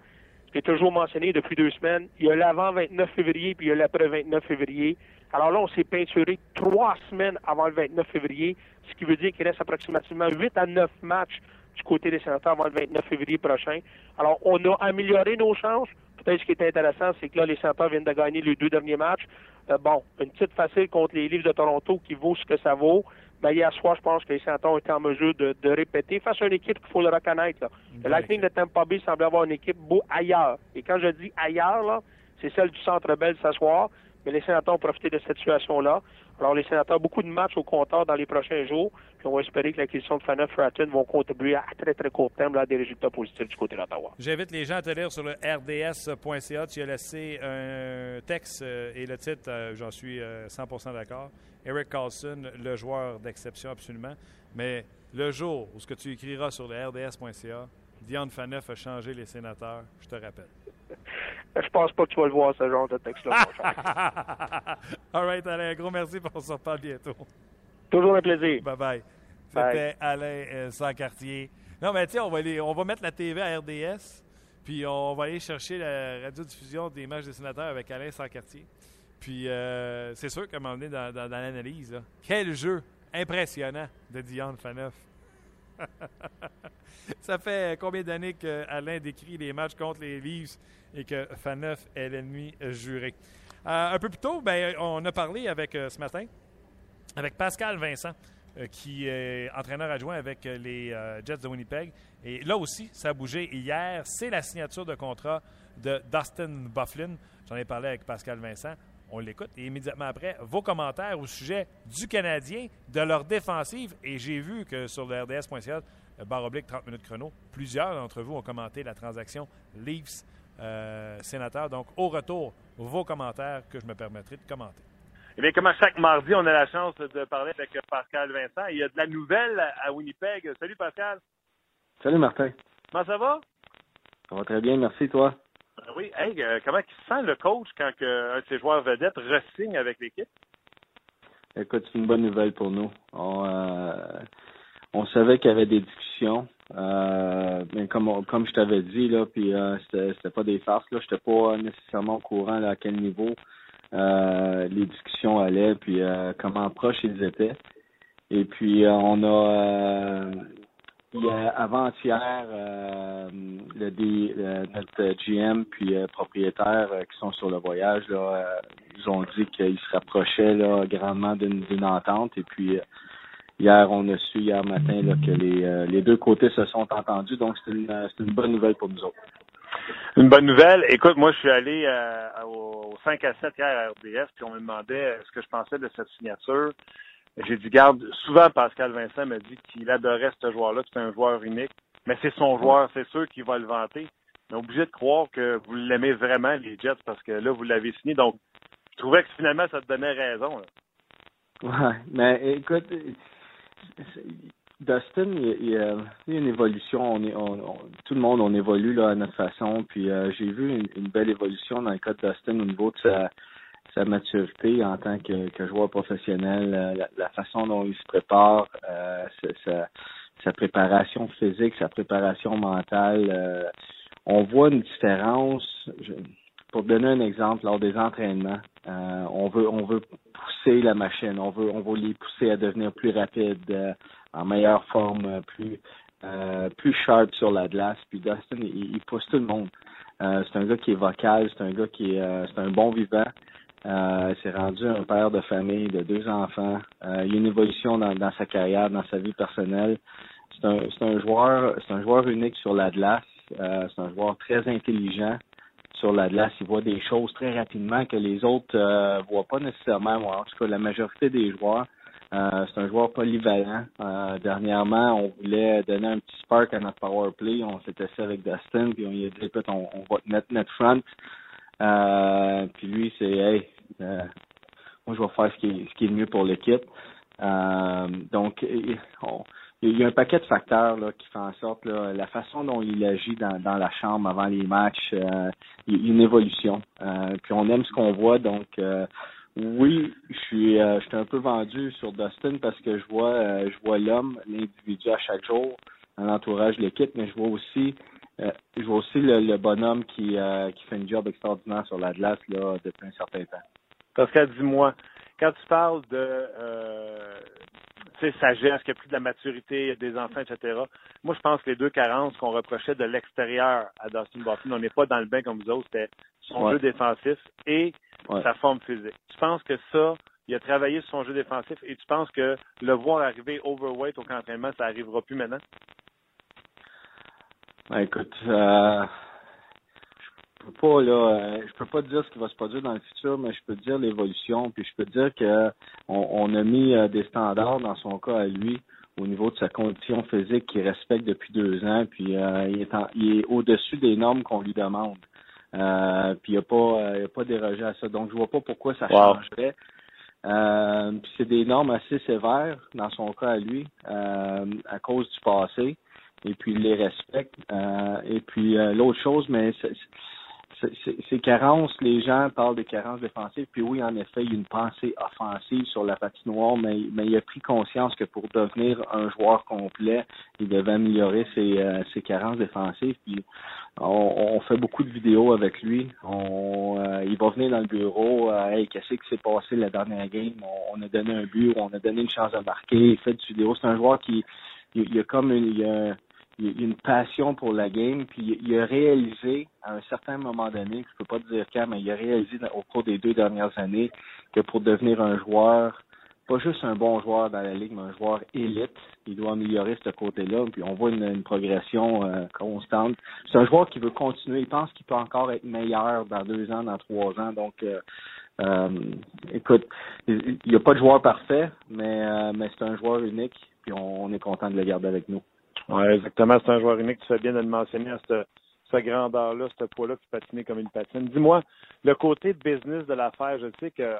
j'ai toujours mentionné depuis deux semaines, il y a l'avant 29 février puis il y a l'après 29 février. Alors là, on s'est peinturé trois semaines avant le 29 février, ce qui veut dire qu'il reste approximativement 8 à 9 matchs du côté des sénateurs avant le 29 février prochain. Alors, on a amélioré nos chances. Ce qui est intéressant, c'est que là, les sénateurs viennent de gagner les deux derniers matchs. Euh, bon, une petite facile contre les Livres de Toronto qui vaut ce que ça vaut. Mais hier soir, je pense que les sénateurs ont été en mesure de, répéter face à une équipe qu'il faut le reconnaître. Le Lightning de Tampa Bay semble avoir une équipe beau ailleurs. Et quand je dis ailleurs, là, c'est celle du Centre Bell ce soir. mais les sénateurs ont profité de cette situation-là. Alors, les sénateurs, beaucoup de matchs au compteur dans les prochains jours, puis on va espérer que l'acquisition de Faneuf Fratton vont contribuer à très, très court terme à des résultats positifs du côté d'Ottawa. J'invite les gens à te lire sur le rds.ca. Tu as laissé un texte euh, et le titre, euh, j'en suis 100 euh, d'accord. Eric Carlson, le joueur d'exception absolument. Mais le jour où ce que tu écriras sur le rds.ca, Dion Faneuf a changé les sénateurs, je te rappelle. Je pense pas que tu vas le voir, ce genre de texte-là. All right, Alain. Un gros merci. On se reparle bientôt. Toujours un plaisir. Bye-bye. C'était Alain euh, Sancartier. Non, mais tiens, on va, on va mettre la TV à RDS, puis on va aller chercher la radiodiffusion des matchs des sénateurs avec Alain Sancartier. Puis euh, c'est sûr qu'à un moment donné, dans, dans, l'analyse, quel jeu impressionnant de Dion Faneuf. Ça fait combien d'années qu'Alain décrit les matchs contre les Leafs et que Faneuf est l'ennemi juré? Euh, un peu plus tôt, ben, on a parlé avec euh, ce matin avec Pascal Vincent, euh, qui est entraîneur adjoint avec les Jets de Winnipeg. Et là aussi, ça a bougé. Hier, c'est la signature de contrat de Dustin Bufflin. J'en ai parlé avec Pascal Vincent. On l'écoute. Et immédiatement après, vos commentaires au sujet du Canadien, de leur défensive. Et j'ai vu que sur le RDS.ca, barre oblique 30 minutes chrono, plusieurs d'entre vous ont commenté la transaction Leafs euh, sénateur. Donc, au retour, vos commentaires que je me permettrai de commenter. Eh bien, comme à chaque mardi, on a la chance de parler avec Pascal Vincent. Il y a de la nouvelle à Winnipeg. Salut Pascal. Salut Martin. Comment ça va? Ça va très bien, merci toi. Euh, oui, hey, euh, comment il se sent le coach quand un de ses joueurs vedettes re-signe avec l'équipe? Écoute, c'est une bonne nouvelle pour nous. On, on savait qu'il y avait des discussions. Euh, mais comme je t'avais dit là, puis euh, c'était pas des farces là, j'étais pas nécessairement au courant à quel niveau euh, les discussions allaient, puis euh, comment proches ils étaient. Et puis on a avant-hier le, notre GM puis propriétaire qui sont sur le voyage là, ils ont dit qu'ils se rapprochaient là grandement d'une entente et puis Hier, on a su hier matin là, que les, euh, les deux côtés se sont entendus, donc c'est une, euh, une bonne nouvelle pour nous autres. Une bonne nouvelle. Écoute, moi, je suis allé euh, au 5 à 7 hier à RDS, puis on me demandait ce que je pensais de cette signature. J'ai dit, garde, souvent Pascal Vincent m'a dit qu'il adorait ce joueur-là, c'est un joueur unique, mais c'est son joueur, c'est sûr qu'il va le vanter. Mais obligé de croire que vous l'aimez vraiment, les Jets, parce que là, vous l'avez signé. Donc, je trouvais que finalement, ça te donnait raison. Ouais, mais écoute, Dustin, il, y a une évolution. On est, tout le monde, on évolue là, à notre façon. Puis euh, j'ai vu une, belle évolution dans le cas de Dustin au niveau de sa, maturité en tant que, joueur professionnel, euh, la, façon dont il se prépare, euh, sa, préparation physique, sa préparation mentale. on voit une différence. pour donner un exemple, lors des entraînements, on veut on veut pousser la machine. On veut, on veut les pousser à devenir plus rapides, euh, en meilleure forme, euh, plus, euh, plus sharp sur la glace. Puis Dustin, il, pousse tout le monde. c'est un gars qui est vocal, c'est un gars qui est, c'est un bon vivant. Euh, s'est rendu un père de famille de deux enfants. il y a une évolution dans, dans sa carrière, dans sa vie personnelle. C'est un, c'est un joueur, c'est un joueur unique sur la glace. c'est un joueur très intelligent sur la glace, il voit des choses très rapidement que les autres euh, voient pas nécessairement. en tout cas, la majorité des joueurs, euh, c'est un joueur polyvalent. Euh, dernièrement, on voulait donner un petit spark à notre power play. On s'était fait avec Dustin, puis on lui a dit écoute, on, on va te mettre notre front. Euh, puis lui, c'est hey, moi je vais faire ce qui est, ce qui est le mieux pour l'équipe. donc, on, il y a un paquet de facteurs là, qui font en sorte là, la façon dont il agit dans, dans la chambre avant les matchs, euh, il y a une évolution. Euh, puis on aime ce qu'on voit, donc euh, oui, je suis je suis un peu vendu sur Dustin parce que je vois je vois l'homme, l'individu à chaque jour l'entourage de l'équipe, mais je vois aussi je vois aussi le, bonhomme qui qui fait un job extraordinaire sur la glace là depuis un certain temps. Pascal, dis-moi, quand tu parles de sais, sagesse, qu'il y a plus de la maturité, il y a des enfants, etc. Moi, je pense que les deux carences qu'on reprochait de l'extérieur à Dustin Buffin, on n'est pas dans le bain comme vous autres, c'était son jeu défensif et sa forme physique. Tu penses que ça, il a travaillé sur son jeu défensif et tu penses que le voir arriver overweight au camp d'entraînement, ça n'arrivera plus maintenant? Ben, écoute, euh, peux pas là, euh, je peux pas dire ce qui va se produire dans le futur, mais je peux dire l'évolution, puis je peux dire que on, a mis euh, des standards dans son cas à lui au niveau de sa condition physique qu'il respecte depuis deux ans, puis euh, il est, il est au-dessus des normes qu'on lui demande. puis il n'a pas, il a pas dérogé à ça. Donc je vois pas pourquoi ça changerait. puis c'est des normes assez sévères dans son cas à lui, à cause du passé et puis il les respecte. et puis l'autre chose, mais ces carences, les gens parlent de carences défensives, puis oui, en effet, il y a une pensée offensive sur la patinoire, mais, mais il a pris conscience que pour devenir un joueur complet, il devait améliorer ses, euh, ses carences défensives. Puis on, fait beaucoup de vidéos avec lui. On, euh, il va venir dans le bureau. Euh, hey, qu'est-ce qui s'est passé la dernière game? On, a donné un but, on a donné une chance de marquer. Il fait du vidéo. C'est un joueur qui il, a comme une, il a, il, a une passion pour la game, puis il, a réalisé à un certain moment donné, je peux pas dire quand, mais il a réalisé au cours des deux dernières années que pour devenir un joueur, pas juste un bon joueur dans la ligue, mais un joueur élite, il doit améliorer ce côté-là, puis on voit une, progression euh, constante. C'est un joueur qui veut continuer, il pense qu'il peut encore être meilleur dans deux ans, dans trois ans, donc euh, euh, écoute, il n'y a pas de joueur parfait, mais, mais c'est un joueur unique, puis on est content de le garder avec nous. Oui, exactement. C'est un joueur unique. Tu fais bien de le mentionner à cette, cette grandeur-là, ce poids-là, qui patinait comme une patine. Dis-moi, le côté business de l'affaire, je sais que euh,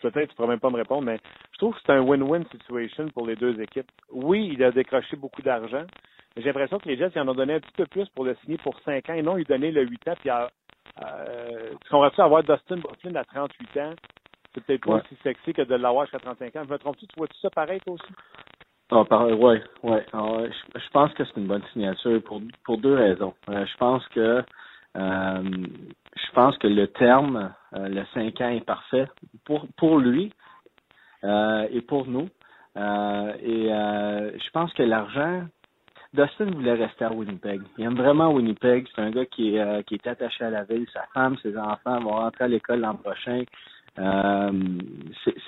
peut-être tu ne pourras même pas me répondre, mais je trouve que c'est un win-win situation pour les deux équipes. Oui, il a décroché beaucoup d'argent. J'ai l'impression que les Jets, ils en ont donné un petit peu plus pour le signer pour 5 ans et non, ils donnaient le 8 ans. Puis, euh, tu comprends-tu avoir Dustin Buckland à 38 ans? C'est peut-être pas aussi sexy que de l'avoir jusqu'à 35 ans. Je me trompe-tu? Tu vois-tu ça pareil, toi aussi? Ah, par, ouais, ouais. Ah, je, pense que c'est une bonne signature pour pour deux raisons. Euh, je pense que euh, je pense que le terme, euh, le 5 ans est parfait pour pour lui et pour nous. et je pense que l'argent, Dustin voulait rester à Winnipeg. Il aime vraiment Winnipeg. C'est un gars qui est qui est attaché à la ville. Sa femme, ses enfants vont rentrer à l'école l'an prochain.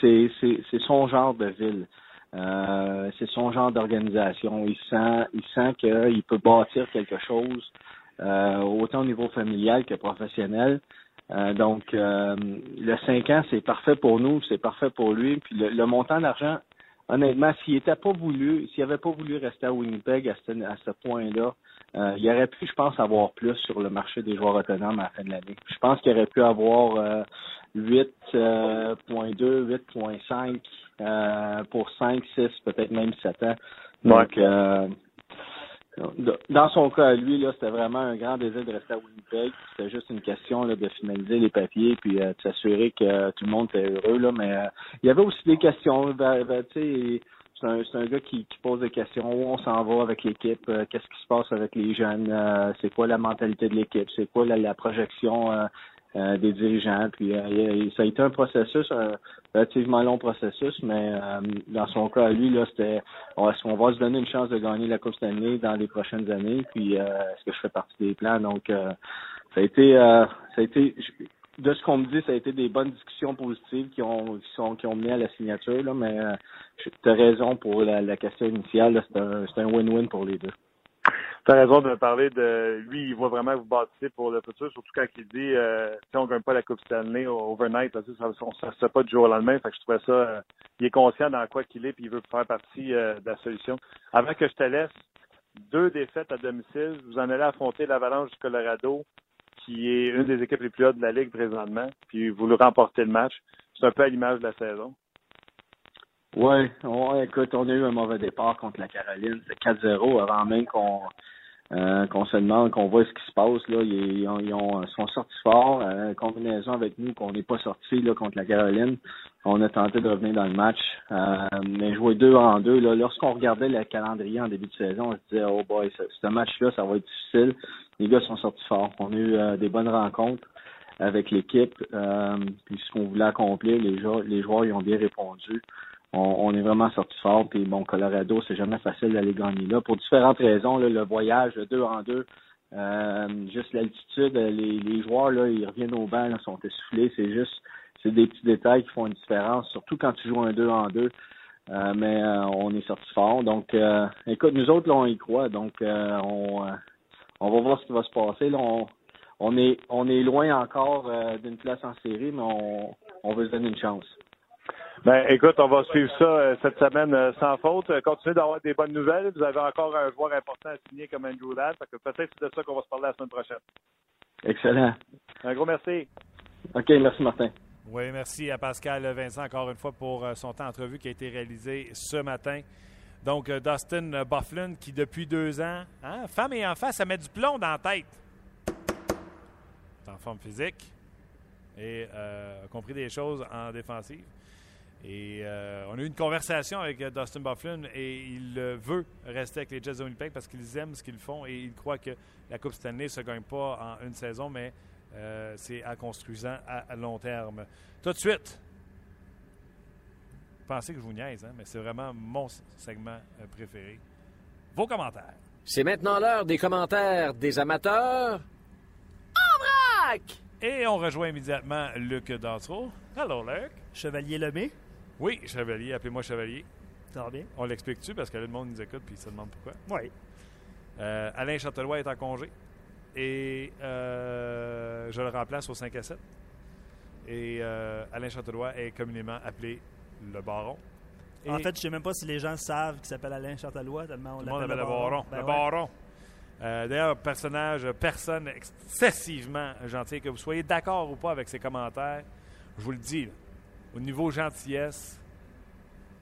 c'est son genre de ville. Euh, c'est son genre d'organisation. Il sent, il sent qu'il peut bâtir quelque chose, euh, autant au niveau familial que professionnel. Euh, donc, le 5 ans, c'est parfait pour nous, c'est parfait pour lui. Puis le, montant d'argent, honnêtement, s'il n'était pas voulu, s'il n'avait pas voulu rester à Winnipeg à ce, à ce point-là, il aurait pu, je pense, avoir plus sur le marché des joueurs autonomes à la fin de l'année. Je pense qu'il aurait pu avoir 8.2, 8.5 euh, pour 5, 6, peut-être même 7 ans. Donc, euh, dans son cas, lui, là, c'était vraiment un grand désir de rester à Winnipeg. C'était juste une question là, de finaliser les papiers puis euh, de s'assurer que tout le monde était heureux. Là. Mais il y avait aussi des questions. Ben, ben, c'est un, un gars qui, qui, pose des questions. Où on s'en va avec l'équipe? Qu'est-ce qui se passe avec les jeunes? c'est quoi la mentalité de l'équipe? C'est quoi la, la projection euh, des dirigeants. Puis euh, ça a été un processus, un relativement long processus, mais euh, dans son cas, lui, là, c'était on, va se donner une chance de gagner la Coupe Stanley dans les prochaines années. Puis est-ce que je fais partie des plans? Donc ça a été ça a été de ce qu'on me dit, ça a été des bonnes discussions positives qui ont qui sont qui ont mené à la signature, là, mais tu as raison pour la, question initiale, c'est un win-win pour les deux. Tu as raison de me parler de lui, il voit vraiment vous bâtir pour le futur, surtout quand il dit euh, si on gagne pas la Coupe Stanley overnight, ça, ça, ça se fait pas du jour au lendemain. Fait que je trouvais ça euh, il est conscient dans quoi qu'il est puis il veut faire partie euh, de la solution. Avant que je te laisse, deux défaites à domicile, vous en allez affronter l'Avalanche du Colorado, qui est une des équipes les plus hautes de la Ligue présentement, puis vous le remportez le match. C'est un peu à l'image de la saison. Oui, écoute, on a eu un mauvais départ contre la Caroline. C'est 4-0 avant même qu'on euh, qu'on se demande, qu'on voit ce qui se passe. Là. Ils, ont, sont sortis fort. Euh, combinaison avec nous qu'on n'est pas sorti contre la Caroline. On a tenté de revenir dans le match. Euh, mais jouer deux en deux, là, lorsqu'on regardait le calendrier en début de saison, on se disait Oh boy, ce, ce match-là, ça va être difficile. Les gars sont sortis forts. On a eu euh, des bonnes rencontres avec l'équipe. Euh, puis ce qu'on voulait accomplir, les joueurs, les joueurs y ont bien répondu on, est vraiment sorti fort. Puis bon, Colorado, c'est jamais facile d'aller gagner là. Pour différentes raisons, là, le voyage de deux en deux, euh, juste l'altitude, les, les joueurs, là, ils reviennent au banc, là, sont essoufflés. C'est juste c'est des petits détails qui font une différence, surtout quand tu joues un deux en deux. Euh, mais euh, on est sorti fort. Donc écoute, nous autres, là, on y croit. Donc on, on va voir ce qui va se passer. Là, on, on est on est loin encore euh, d'une place en série, mais on, on veut se donner une chance. Ben, écoute, on va suivre ça euh, cette semaine euh, sans faute. Euh, continuez d'avoir des bonnes nouvelles. Vous avez encore un joueur important à signer comme Andrew Ladd. Fait que peut-être c'est de ça qu'on va se parler la semaine prochaine. Excellent. Un gros merci. OK, merci Martin. Oui, merci à Pascal Vincent encore une fois pour son temps d'entrevue qui a été réalisé ce matin. Donc, Dustin Bufflin qui, depuis deux ans, hein, femme et enfant, ça met du plomb dans la tête. C'est en forme physique et euh, a compris des choses en défensive. Et euh, on a eu une conversation avec euh, Dustin Bufflin et il euh, veut rester avec les Jets de Winnipeg parce qu'ils aiment ce qu'ils font et il croit que la Coupe Stanley ne se gagne pas en une saison, mais euh, c'est à construisant à, à long terme. Tout de suite, pensez que je vous niaise, hein, mais c'est vraiment mon segment préféré. Vos commentaires. C'est maintenant l'heure des commentaires des amateurs. En vrac! Et on rejoint immédiatement Luc Dansereau. Hello, Luc. Chevalier Lemay. Oui, Chevalier, appelez-moi Chevalier. Ça va bien? On l'explique-tu? Parce que là, le monde nous écoute puis se demande pourquoi. Oui. Euh, Alain Châtelois est en congé et euh, je le remplace au 5 à 7. Et euh, Alain Châtelois est communément appelé le Baron. Et En fait, je sais même pas si les gens savent qu'il s'appelle Alain Chantalois, tellement on tout le l'appelle appelle le Baron. Ben le ouais. Baron. Euh, D'ailleurs, personnage, personne excessivement gentil. Que vous soyez d'accord ou pas avec ses commentaires, je vous le dis, là, au niveau gentillesse,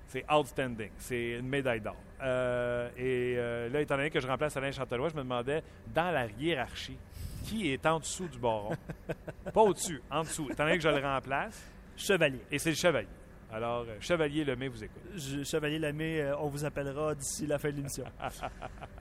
c'est outstanding. C'est une médaille d'or. Euh, et euh, là, étant donné que je remplace Alain Chantelois, je me demandais, dans la hiérarchie, qui est en dessous du baron? Pas au-dessus, en dessous. Étant donné que je le remplace, Chevalier. et c'est le chevalier. Alors, euh, Chevalier Lemay vous écoute. Je- Chevalier Lemay, euh, on vous appellera d'ici la fin de l'émission.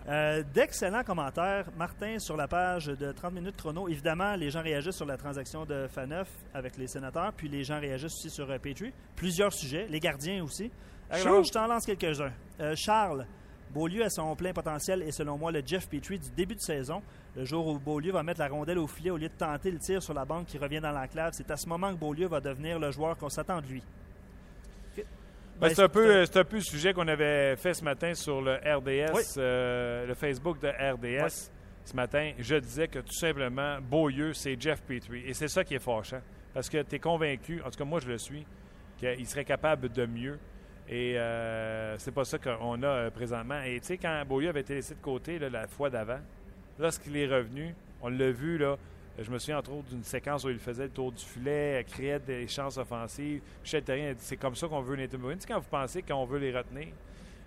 Euh, D'excellents commentaires. Martin, sur la page de 30 minutes chrono. Évidemment, les gens réagissent sur la transaction de Faneuf avec les sénateurs, puis les gens réagissent aussi sur euh, Petrie. Plusieurs sujets, les gardiens aussi. Alors, je t'en lance quelques-uns. Euh, Charles, Beaulieu a son plein potentiel et selon moi le Jeff Petrie du début de saison. Le jour où Beaulieu va mettre la rondelle au filet au lieu de tenter le tir sur la banque qui revient dans l'enclave, c'est à ce moment que Beaulieu va devenir le joueur qu'on s'attend de lui. Ben, Ben, c'est, un peu, c'est un- peu le sujet qu'on avait fait ce matin sur le RDS, Oui. euh, le Facebook de RDS. Ce matin, je disais que tout simplement, Beaulieu, c'est Jeff Petrie. Et c'est ça qui est fâchant. Parce que tu es convaincu, en tout cas moi je le suis, qu'il serait capable de mieux. Et euh, c'est pas ça qu'on a euh, présentement. Et tu sais, quand Beaulieu avait été laissé de côté là, la fois d'avant, lorsqu'il est revenu, on l'a vu, là, je me souviens entre autres d'une séquence où il faisait le tour du filet, créait des chances offensives. Michel Terrien a dit c'est comme ça qu'on veut Nathan. Tu sais, quand vous pensez qu'on veut les retenir,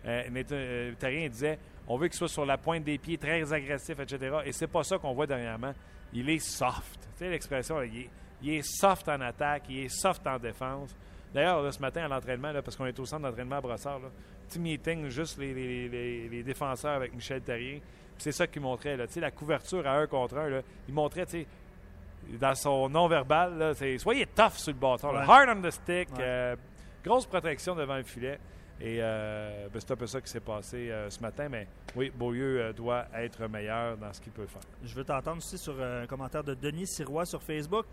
euh, Nathan euh, Terrien disait on veut qu'il soit sur la pointe des pieds, très agressif, etc. Et c'est pas ça qu'on voit dernièrement. Il est soft. Tu sais l'expression, il, est, soft en attaque, il est soft en défense. D'ailleurs, ce matin à l'entraînement, parce qu'on est au centre d'entraînement à Brossard, là, petit meeting, juste les, défenseurs avec Michel Terrien. C'est ça qu'il montrait. Là, la couverture à un contre un. Là, il montrait, dans son non-verbal, c'est soyez tough sur le bâton. Ouais. Hard on the stick. Ouais. euh, grosse protection devant le filet. Et euh, ben, c'est un peu ça qui s'est passé euh, ce matin. Mais oui, Beaulieu doit être meilleur dans ce qu'il peut faire. Je veux t'entendre aussi sur un commentaire de Denis Sirois sur Facebook.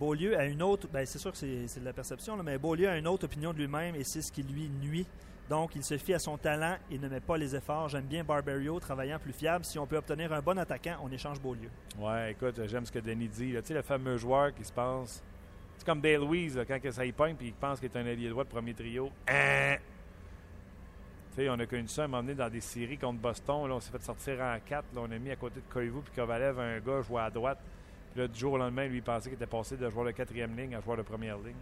Beaulieu a une autre, ben c'est sûr que c'est c'est de la perception, là, mais Beaulieu a une autre opinion de lui-même et c'est ce qui lui nuit. Donc, il se fie à son talent et ne met pas les efforts. J'aime bien Barberio, travaillant plus fiable. Si on peut obtenir un bon attaquant, on échange Beaulieu. Ouais, écoute, j'aime ce que Denis dit. Tu sais, le fameux joueur qui se pense. C'est comme Dale Louise, quand ça y pogne, puis il pense qu'il est un allié droit de premier trio. Hein? Tu sais, on a connu ça à un moment donné dans des séries contre Boston. Là, on s'est fait sortir en quatre. Là, on a mis à côté de Koivu puis Kovalev un gars jouer à droite. Puis du jour au lendemain, lui, il pensait qu'il était passé de joueur de quatrième ligne à joueur de première ligne.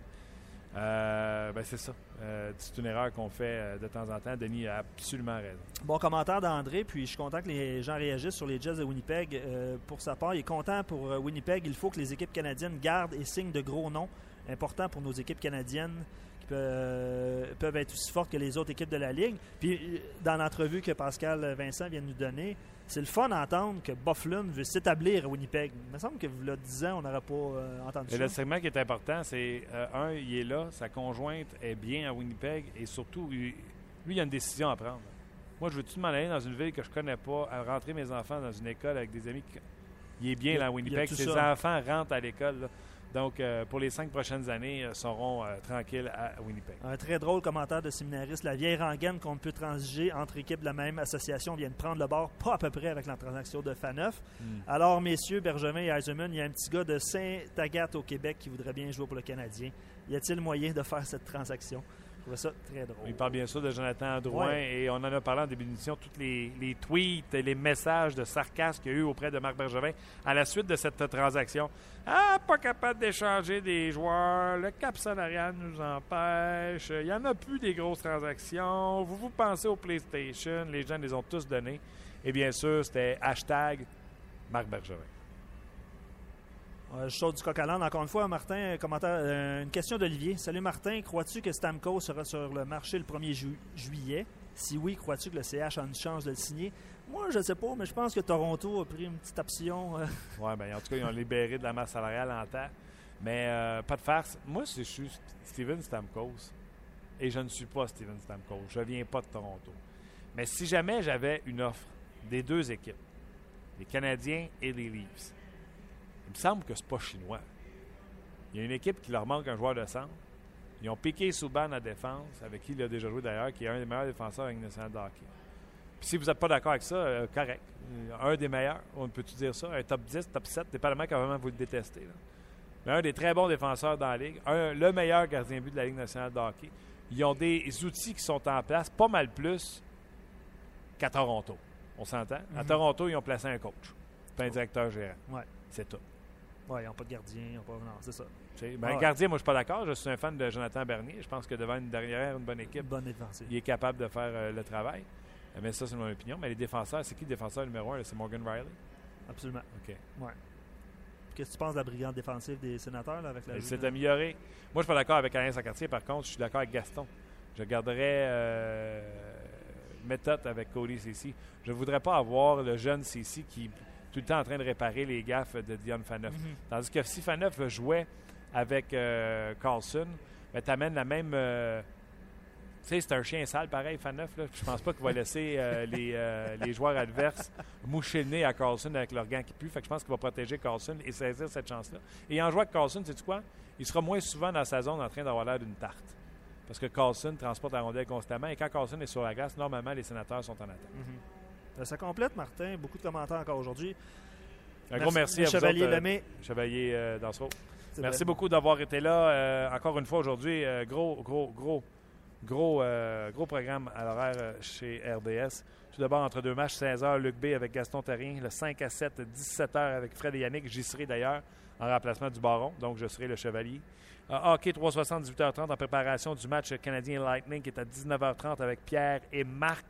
Euh, ben, c'est ça. Euh, c'est une erreur qu'on fait euh, de temps en temps. Denis a absolument raison. Bon commentaire d'André, puis je suis content que les gens réagissent sur les Jets de Winnipeg. Pour sa part, il est content pour Winnipeg. Il faut que les équipes canadiennes gardent et signent de gros noms importants pour nos équipes canadiennes qui peuvent, peuvent être aussi fortes que les autres équipes de la Ligue. Puis, dans l'entrevue que Pascal Vincent vient de nous donner, c'est le fun d'entendre que Bufflin veut s'établir à Winnipeg. Il me semble que, vous le 10 ans, on n'aurait pas euh, entendu Et ça. le segment qui est important, c'est euh, un, il est là, sa conjointe est bien à Winnipeg et surtout, lui, il a une décision à prendre. Moi, je veux-tu m'en aller dans une ville que je connais pas, à rentrer mes enfants dans une école avec des amis qui. Il est bien Il là à Winnipeg. Ses ça. enfants rentrent à l'école. Donc, euh, pour les cinq prochaines années, euh, seront euh, tranquilles à Winnipeg. Un très drôle commentaire de séminariste. La vieille rengaine qu'on ne peut transiger entre équipes de la même association vient de prendre le bord, pas à peu près avec la transaction de Faneuf. Hmm. Alors, messieurs, Bergevin et Eisenman, il y a un petit gars de Saint-Agathe au Québec qui voudrait bien jouer pour le Canadien. Y a-t-il moyen de faire cette transaction? Je trouvais ça très drôle. Il parle bien sûr de Jonathan Drouin Ouais. et on en a parlé en début d'émission, tous les, les tweets et les messages de sarcasme qu'il y a eu auprès de Marc Bergevin à la suite de cette transaction. Ah, pas capable d'échanger des joueurs, le cap salarial nous empêche, il n'y en a plus des grosses transactions, vous vous pensez au PlayStation, les gens les ont tous donnés. Et bien sûr, c'était hashtag Marc Bergevin. Euh, je saute du coq à. Encore une fois, Martin, un commentaire, euh, une question d'Olivier. Salut Martin, crois-tu que Stamkos sera sur le marché le 1er ju- juillet? Si oui, crois-tu que le CH a une chance de le signer? Moi, je ne sais pas, mais je pense que Toronto a pris une petite option. euh, Ouais, ben, en tout cas, ils ont libéré de la masse salariale en temps. Mais euh, pas de farce. Moi, je suis Steven Stamkos. Et je ne suis pas Steven Stamkos. Je ne viens pas de Toronto. Mais si jamais j'avais une offre des deux équipes, les Canadiens et les Leafs, il me semble que c'est pas chinois. Il y a une équipe qui leur manque un joueur de centre. Ils ont piqué Souban à défense, avec qui il a déjà joué d'ailleurs, qui est un des meilleurs défenseurs avec nationale de hockey. Puis si vous n'êtes pas d'accord avec ça, euh, correct. Euh, Un des meilleurs, on peut-tu dire ça? Un top 10, top 7, dépendamment quand même vous le détestez. là. Mais un des très bons défenseurs dans la Ligue, un- le meilleur gardien de but de la Ligue nationale de hockey. Ils ont des outils qui sont en place, pas mal plus qu'à Toronto. On s'entend? À Mhm. Toronto, ils ont placé un coach, un directeur gérant. Ouais. C'est tout. Ouais, ils n'ont pas de gardien. ils ont pas... Non, c'est ça. Ben, Ah ouais. Gardien, moi, je suis pas d'accord. Je suis un fan de Jonathan Bernier. Je pense que devant une dernière, une bonne équipe, Bonne il est capable de faire euh, le travail. Mais ça, c'est mon opinion. Mais les défenseurs, c'est qui le défenseur numéro un? C'est Morgan Riley? Absolument. OK. Qu'est-ce que tu penses de la brigade défensive des sénateurs là, avec la Il s'est amélioré. Moi, je suis pas d'accord avec Alain Sacartier. Par contre, je suis d'accord avec Gaston. Je garderais euh, méthode avec Cody Ceci. Je ne voudrais pas avoir le jeune Ceci qui tout le temps en train de réparer les gaffes de Dion Faneuf. Mhm. Tandis que si Faneuf jouait avec euh, Carlson, ben, tu amènes la même. euh, tu sais, c'est un chien sale pareil, Faneuf. Je pense pas qu'il va laisser euh, les, les joueurs adverses moucher le nez à Carlson avec leur gant qui pue. Fait que je pense qu'il va protéger Carlson et saisir cette chance-là. Et en jouant avec Carlson, sais-tu quoi? Il sera moins souvent dans sa zone en train d'avoir l'air d'une tarte. Parce que Carlson transporte la rondelle constamment et quand Carlson est sur la glace, normalement, les sénateurs sont en attaque. Mhm. Ça complète, Martin. Beaucoup de commentaires encore aujourd'hui. Un gros merci à vous Chevalier autres, euh, Lemay. Chevalier euh, Dansereau. Merci vrai. beaucoup d'avoir été là. Euh, encore une fois aujourd'hui, euh, gros, gros, gros, gros, euh, gros programme à l'horaire euh, chez RDS. Tout d'abord, entre deux matchs, 16h, Luc B avec Gaston Tarien. Le 5 à 7, 17h avec Fred et Yannick. J'y serai d'ailleurs en remplacement du Baron, donc je serai le Chevalier. Euh, hockey 360, 18h30 en préparation du match canadien Lightning qui est à 19h30 avec Pierre et Marc.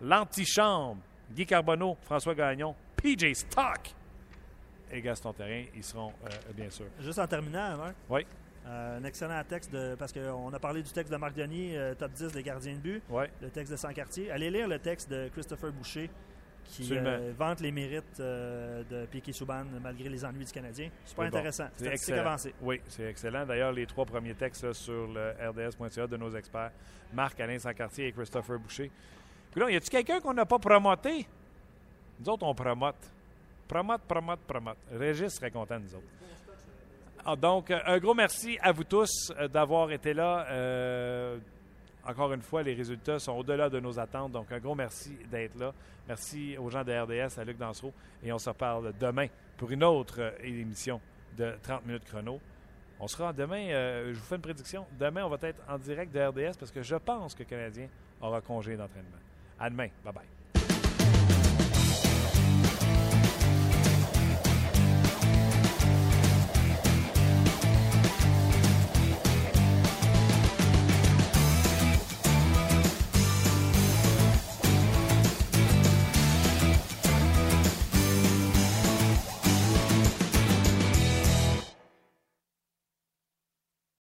L'antichambre, Guy Carbonneau, François Gagnon, PJ Stock et Gaston Terrien, ils seront euh, bien sûr. Juste en terminant, Marc. Oui. Euh, un excellent texte, de, parce qu'on a parlé du texte de Marc Denis, euh, top 10 des gardiens de but, Oui. le texte de Sancartier. Allez lire le texte de Christopher Boucher qui vante les mérites de Piquet Souban malgré les ennuis du Canadien. Super bon. intéressant. C'est excellent. avancée. Oui, c'est excellent. D'ailleurs, les trois premiers textes là, sur le rds.ca de nos experts, Marc, Alain Sancartier et Christopher Boucher. Y a-tu quelqu'un qu'on n'a pas promoté? Nous autres, on promote. Promote, promote, promote. Régis serait content nous autres. Ah, donc, euh, un gros merci à vous tous euh, d'avoir été là. Euh, encore une fois, les résultats sont au-delà de nos attentes. Donc, un gros merci d'être là. Merci aux gens de RDS, à Luc Dansereau. Et on se reparle demain pour une autre émission de 30 minutes chrono. On sera demain, je vous fais une prédiction. Demain, on va être en direct de RDS parce que je pense que le Canadien aura congé d'entraînement. À demain. Bye bye.